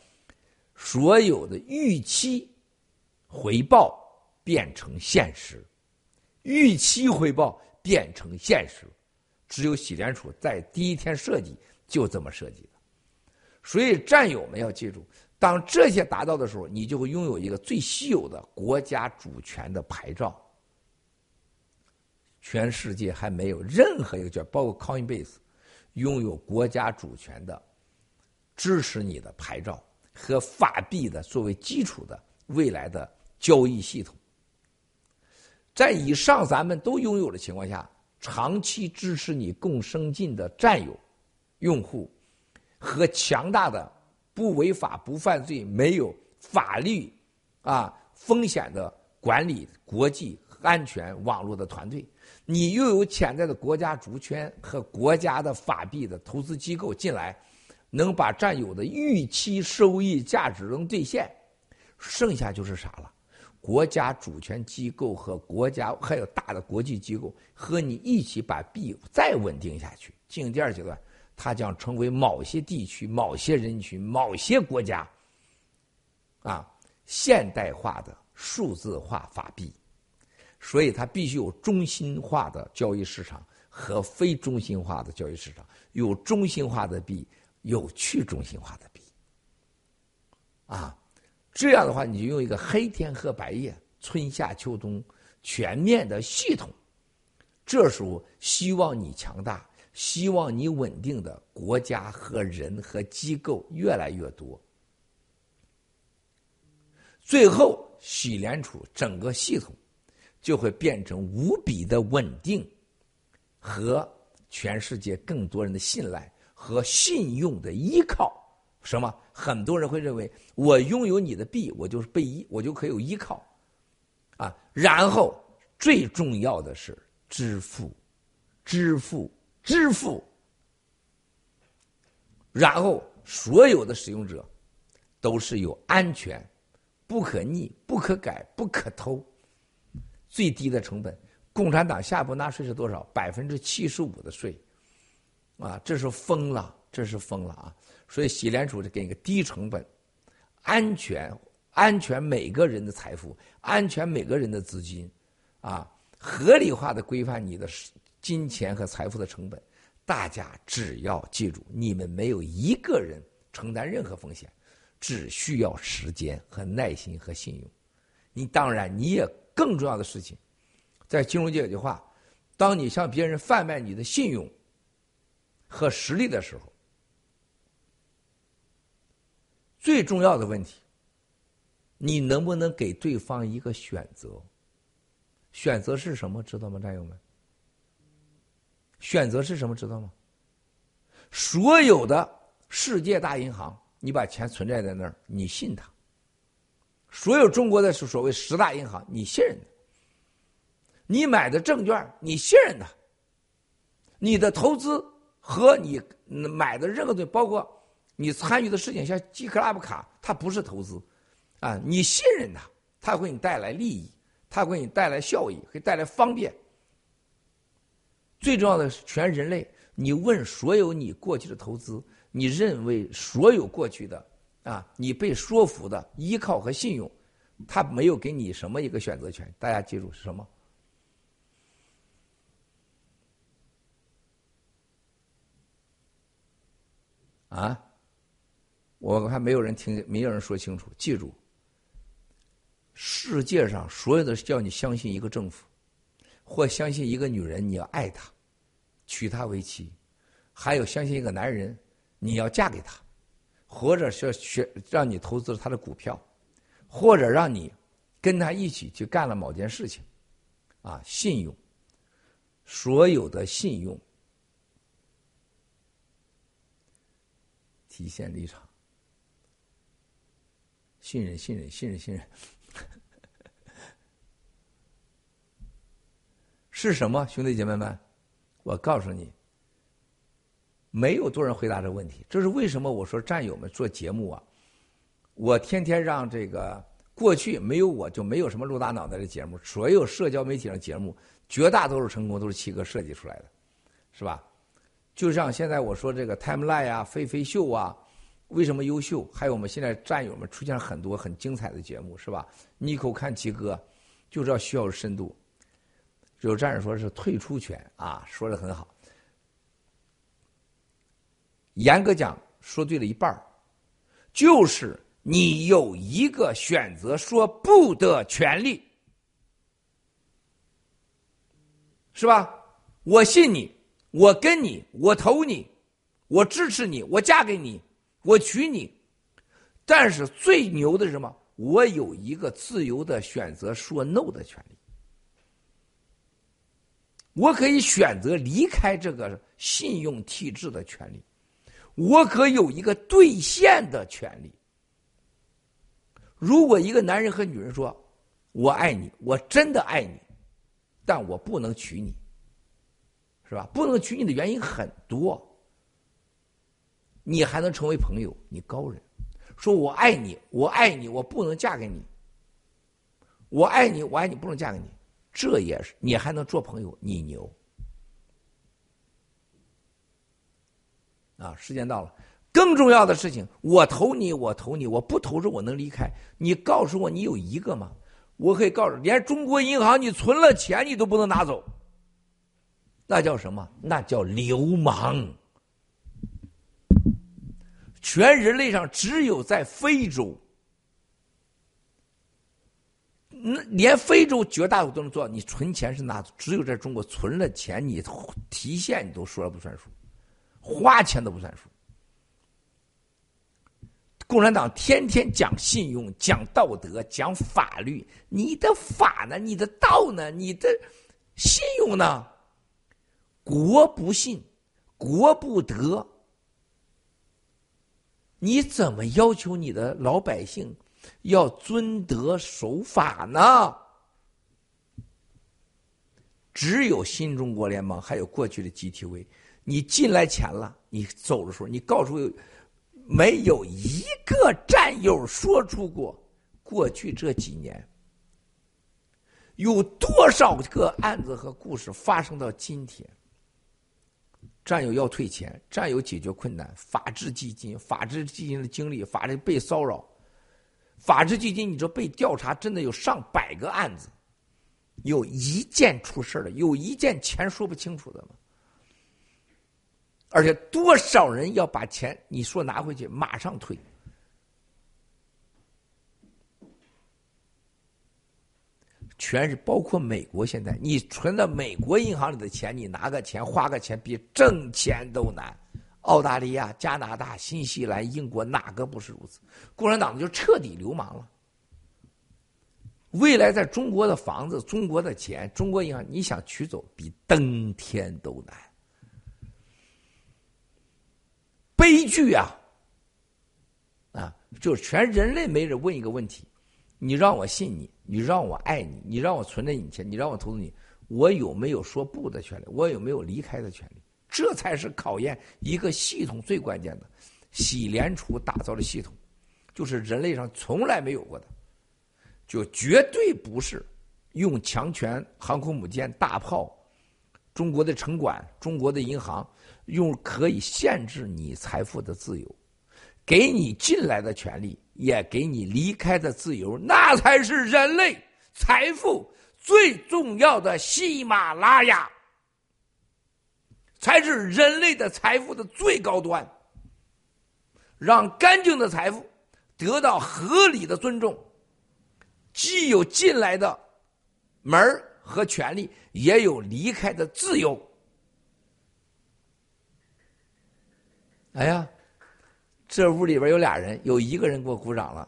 所有的预期回报变成现实，预期回报。变成现实，只有喜联储在第一天设计就这么设计的，所以战友们要记住，当这些达到的时候，你就会拥有一个最稀有的国家主权的牌照。全世界还没有任何一个券，包括 Coinbase，拥有国家主权的支持你的牌照和法币的作为基础的未来的交易系统。在以上咱们都拥有的情况下，长期支持你共生进的战友、用户和强大的不违法、不犯罪、没有法律啊风险的管理国际安全网络的团队，你又有潜在的国家主权和国家的法币的投资机构进来，能把占有的预期收益价值能兑现，剩下就是啥了？国家主权机构和国家还有大的国际机构和你一起把币再稳定下去，进入第二阶段，它将成为某些地区、某些人群、某些国家，啊，现代化的数字化法币，所以它必须有中心化的交易市场和非中心化的交易市场，有中心化的币，有去中心化的币，啊。这样的话，你就用一个黑天和白夜、春夏秋冬全面的系统。这时候，希望你强大，希望你稳定的国家和人和机构越来越多。最后，喜联储整个系统就会变成无比的稳定，和全世界更多人的信赖和信用的依靠。什么？很多人会认为，我拥有你的币，我就是被依，我就可以有依靠，啊。然后最重要的是支付，支付，支付。然后所有的使用者都是有安全、不可逆、不可改、不可偷、最低的成本。共产党下一步纳税是多少？百分之七十五的税，啊，这是疯了，这是疯了啊！所以，喜联储是给一个低成本、安全、安全每个人的财富、安全每个人的资金，啊，合理化的规范你的金钱和财富的成本。大家只要记住，你们没有一个人承担任何风险，只需要时间和耐心和信用。你当然，你也更重要的事情，在金融界有句话：当你向别人贩卖你的信用和实力的时候。最重要的问题，你能不能给对方一个选择？选择是什么？知道吗，战友们？选择是什么？知道吗？所有的世界大银行，你把钱存在在那儿，你信他；所有中国的所谓十大银行，你信任的；你买的证券，你信任的；你的投资和你买的任何东西，包括。你参与的事情像 G Club 卡，它不是投资，啊，你信任它，它会给你带来利益，它会给你带来效益，会带来方便。最重要的是，全人类你问所有你过去的投资，你认为所有过去的啊，你被说服的依靠和信用，他没有给你什么一个选择权？大家记住是什么？啊？我还没有人听，没有人说清楚。记住，世界上所有的叫你相信一个政府，或相信一个女人，你要爱她，娶她为妻；还有相信一个男人，你要嫁给他，或者是学让你投资他的股票，或者让你跟他一起去干了某件事情，啊，信用，所有的信用，体现立场。信任，信任，信任，信任，是什么，兄弟姐妹们？我告诉你，没有多人回答这个问题。这是为什么？我说战友们做节目啊，我天天让这个过去没有我就没有什么露大脑袋的节目，所有社交媒体上节目绝大多数成功都是七哥设计出来的，是吧？就像现在我说这个 Timeline 啊，飞飞秀啊。为什么优秀？还有我们现在战友们出现了很多很精彩的节目，是吧？妮蔻看齐哥，就知道需要深度。有战友说是退出权啊，说的很好。严格讲，说对了一半就是你有一个选择说不的权利，是吧？我信你，我跟你，我投你，我支持你，我嫁给你。我娶你，但是最牛的是什么？我有一个自由的选择说 no 的权利，我可以选择离开这个信用体制的权利，我可有一个兑现的权利。如果一个男人和女人说：“我爱你，我真的爱你，但我不能娶你，是吧？不能娶你的原因很多。”你还能成为朋友？你高人，说我爱你，我爱你，我不能嫁给你。我爱你，我爱你，不能嫁给你，这也是你还能做朋友，你牛。啊，时间到了，更重要的事情，我投你，我投你，我不投着我能离开。你告诉我，你有一个吗？我可以告诉，连中国银行你存了钱你都不能拿走，那叫什么？那叫流氓。全人类上只有在非洲，那连非洲绝大多数都能做到。你存钱是拿，只有在中国存了钱，你提现你都说了不算数，花钱都不算数。共产党天天讲信用、讲道德、讲法律，你的法呢？你的道呢？你的信用呢？国不信，国不得。你怎么要求你的老百姓要遵德守法呢？只有新中国联盟，还有过去的 GTV，你进来钱了，你走的时候，你告诉，没有一个战友说出过过去这几年有多少个案子和故事发生到今天。战友要退钱，战友解决困难，法治基金，法治基金的经历，法治被骚扰，法治基金，你说被调查真的有上百个案子，有一件出事了，有一件钱说不清楚的吗？而且多少人要把钱你说拿回去，马上退。全是包括美国，现在你存到美国银行里的钱，你拿个钱花个钱比挣钱都难。澳大利亚、加拿大、新西兰、英国哪个不是如此？共产党就彻底流氓了。未来在中国的房子、中国的钱、中国银行，你想取走比登天都难。悲剧啊！啊，就是全人类没人问一个问题。你让我信你，你让我爱你，你让我存着你钱，你让我投资你，我有没有说不的权利？我有没有离开的权利？这才是考验一个系统最关键的。洗联储打造的系统，就是人类上从来没有过的，就绝对不是用强权、航空母舰、大炮、中国的城管、中国的银行，用可以限制你财富的自由，给你进来的权利，也给你离开的自由，那才是人类财富最重要的喜马拉雅，才是人类的财富的最高端。让干净的财富得到合理的尊重，既有进来的门和权利，也有离开的自由。哎呀，这屋里边有俩人，有一个人给我鼓掌了，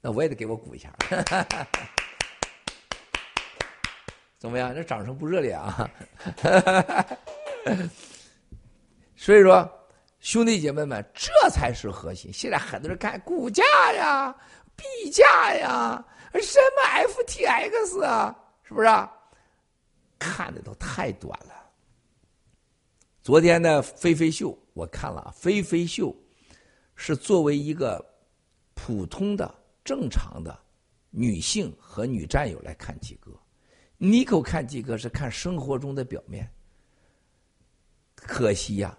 那我也得给我鼓一下。怎么样？这掌声不热烈啊？所以说。兄弟姐妹们，这才是核心。现在很多人看股价呀、币价呀、什么 FTX 啊，是不是？看的都太短了。昨天的飞飞秀我看了，飞飞秀是作为一个普通的、正常的女性和女战友来看季哥。你可看季哥是看生活中的表面，可惜呀。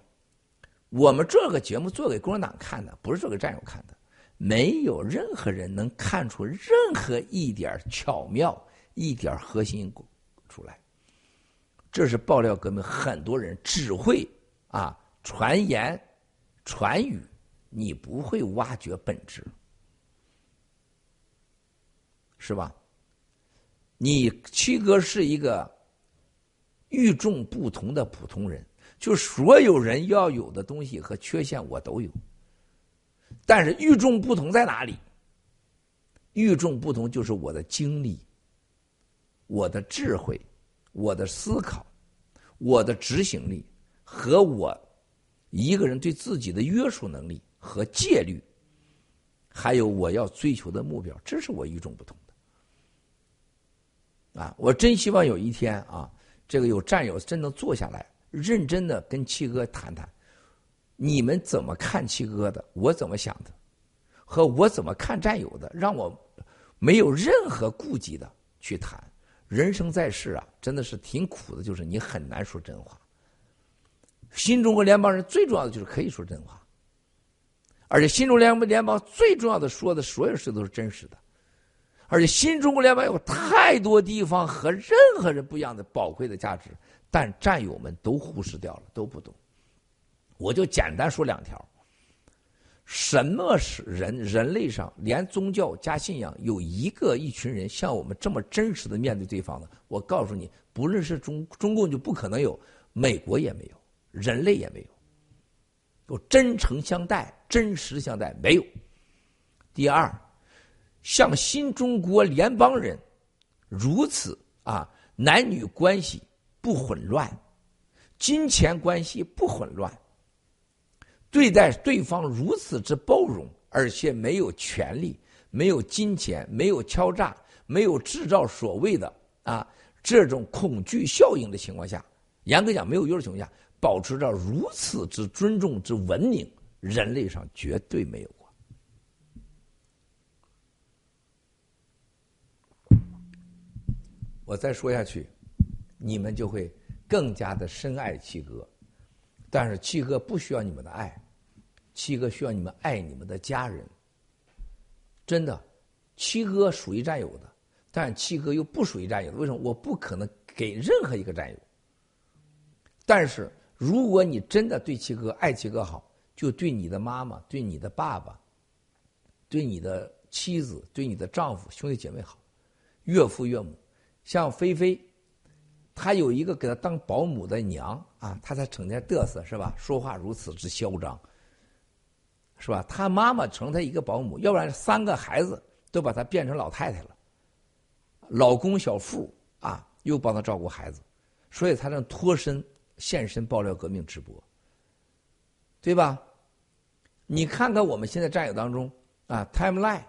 我们这个节目做给共产党看的，不是做给战友看的。没有任何人能看出任何一点巧妙、一点核心出来。这是爆料革命，很多人只会啊传言、传语，你不会挖掘本质，是吧？你七哥是一个与众不同的普通人。就所有人要有的东西和缺陷我都有，但是与众不同在哪里？与众不同就是我的经历、我的智慧、我的思考、我的执行力和我一个人对自己的约束能力和戒律，还有我要追求的目标，这是我与众不同的。啊，我真希望有一天啊，这个有战友真能坐下来。认真的跟七哥谈谈，你们怎么看七哥的？我怎么想的？和我怎么看战友的？让我没有任何顾忌的去谈。人生在世啊，真的是挺苦的，就是你很难说真话。新中国联邦人最重要的就是可以说真话，而且新中国联邦联邦最重要的说的所有事都是真实的，而且新中国联邦有太多地方和任何人不一样的宝贵的价值。但战友们都忽视掉了，都不懂。我就简单说两条：什么是人？人类上连宗教加信仰有一个一群人像我们这么真实的面对对方的？我告诉你，不论是中中共就不可能有，美国也没有，人类也没有，有真诚相待、真实相待没有。第二，像新中国联邦人如此啊，男女关系。不混乱，金钱关系不混乱，对待对方如此之包容，而且没有权利、没有金钱、没有敲诈、没有制造所谓的啊这种恐惧效应的情况下，严格讲没有约束情况下，保持着如此之尊重之文明，人类上绝对没有过。我再说下去。你们就会更加的深爱七哥，但是七哥不需要你们的爱，七哥需要你们爱你们的家人。真的，七哥属于战友的，但七哥又不属于战友。为什么？我不可能给任何一个战友。但是如果你真的对七哥爱七哥好，就对你的妈妈、对你的爸爸、对你的妻子、对你的丈夫、兄弟姐妹好，岳父岳母，像菲菲。他有一个给他当保姆的娘啊，他才成天嘚瑟是吧？说话如此之嚣张，是吧？他妈妈成他一个保姆，要不然三个孩子都把他变成老太太了。老公小富啊，又帮他照顾孩子，所以他能脱身现身爆料革命直播，对吧？你看看我们现在战友当中啊，timeline，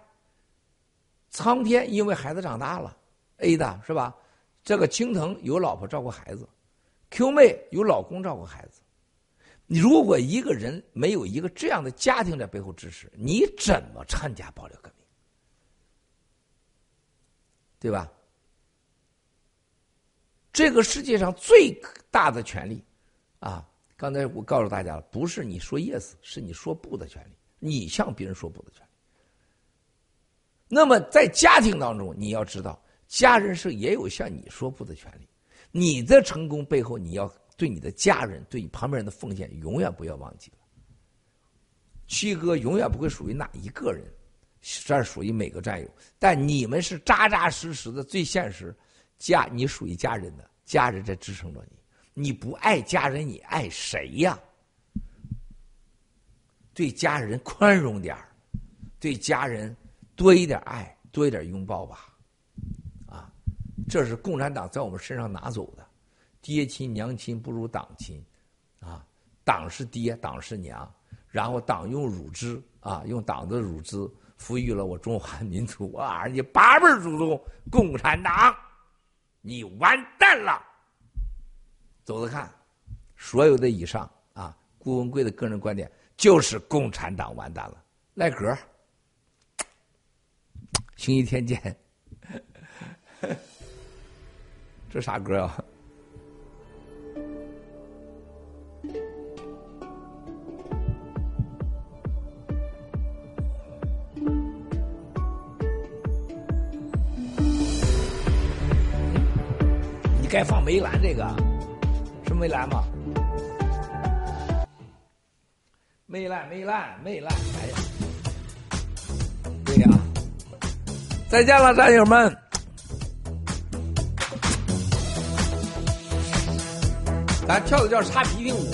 苍天因为孩子长大了，A 的是吧？这个青藤有老婆照顾孩子，Q 妹有老公照顾孩子。你如果一个人没有一个这样的家庭在背后支持，你怎么参加爆料革命？对吧？这个世界上最大的权利，啊，刚才我告诉大家了，不是你说 yes，是你说不的权利，你向别人说不的权利。那么在家庭当中，你要知道，家人是也有向你说不的权利。你的成功背后，你要对你的家人、对你旁边人的奉献，永远不要忘记了。七哥永远不会属于哪一个人，这属于每个战友。但你们是扎扎实实的，最现实，家你属于家人的，家人在支撑着你。你不爱家人，你爱谁呀？对家人宽容点对家人多一点爱，多一点拥抱吧。啊，这是共产党在我们身上拿走的，爹亲娘亲不如党亲，啊，党是爹，党是娘。然后党用乳汁啊，用党的乳汁抚育了我中华 民族啊！你八辈祖宗共产党，你完蛋了！走着看，所有的以上啊，顾文贵的个人观点就是共产党完蛋了。赖格，星期天见。这啥歌啊？你该放梅兰这个，是梅兰吗？梅兰，梅兰，梅兰，哎呀，对呀，再见了，战友们。咱跳的叫擦鼻涕舞，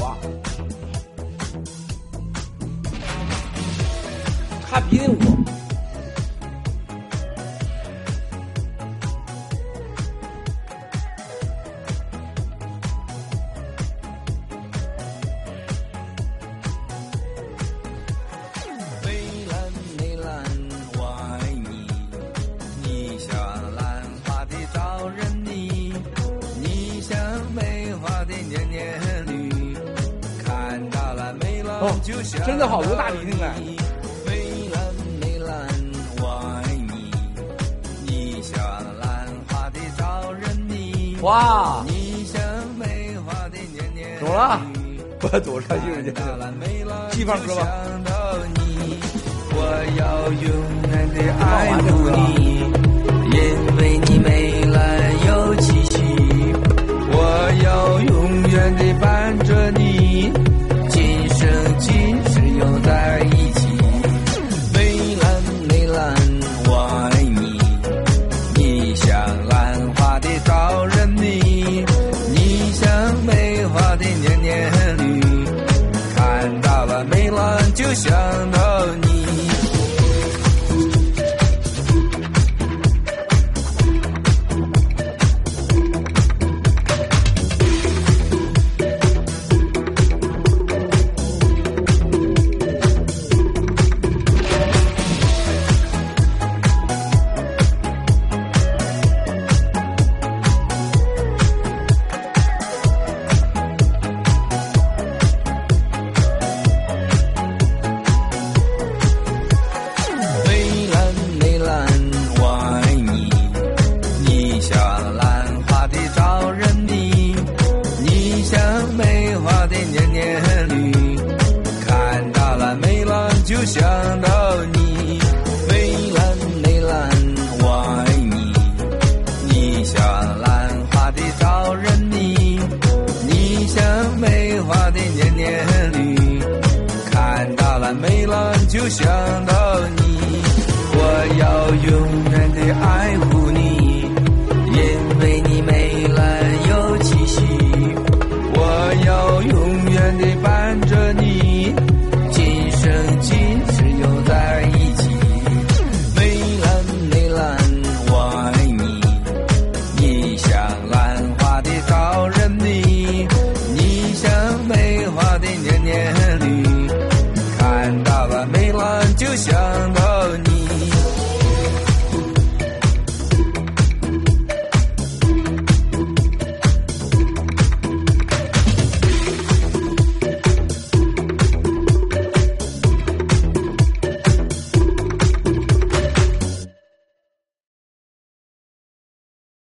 擦鼻涕舞。去放歌吧。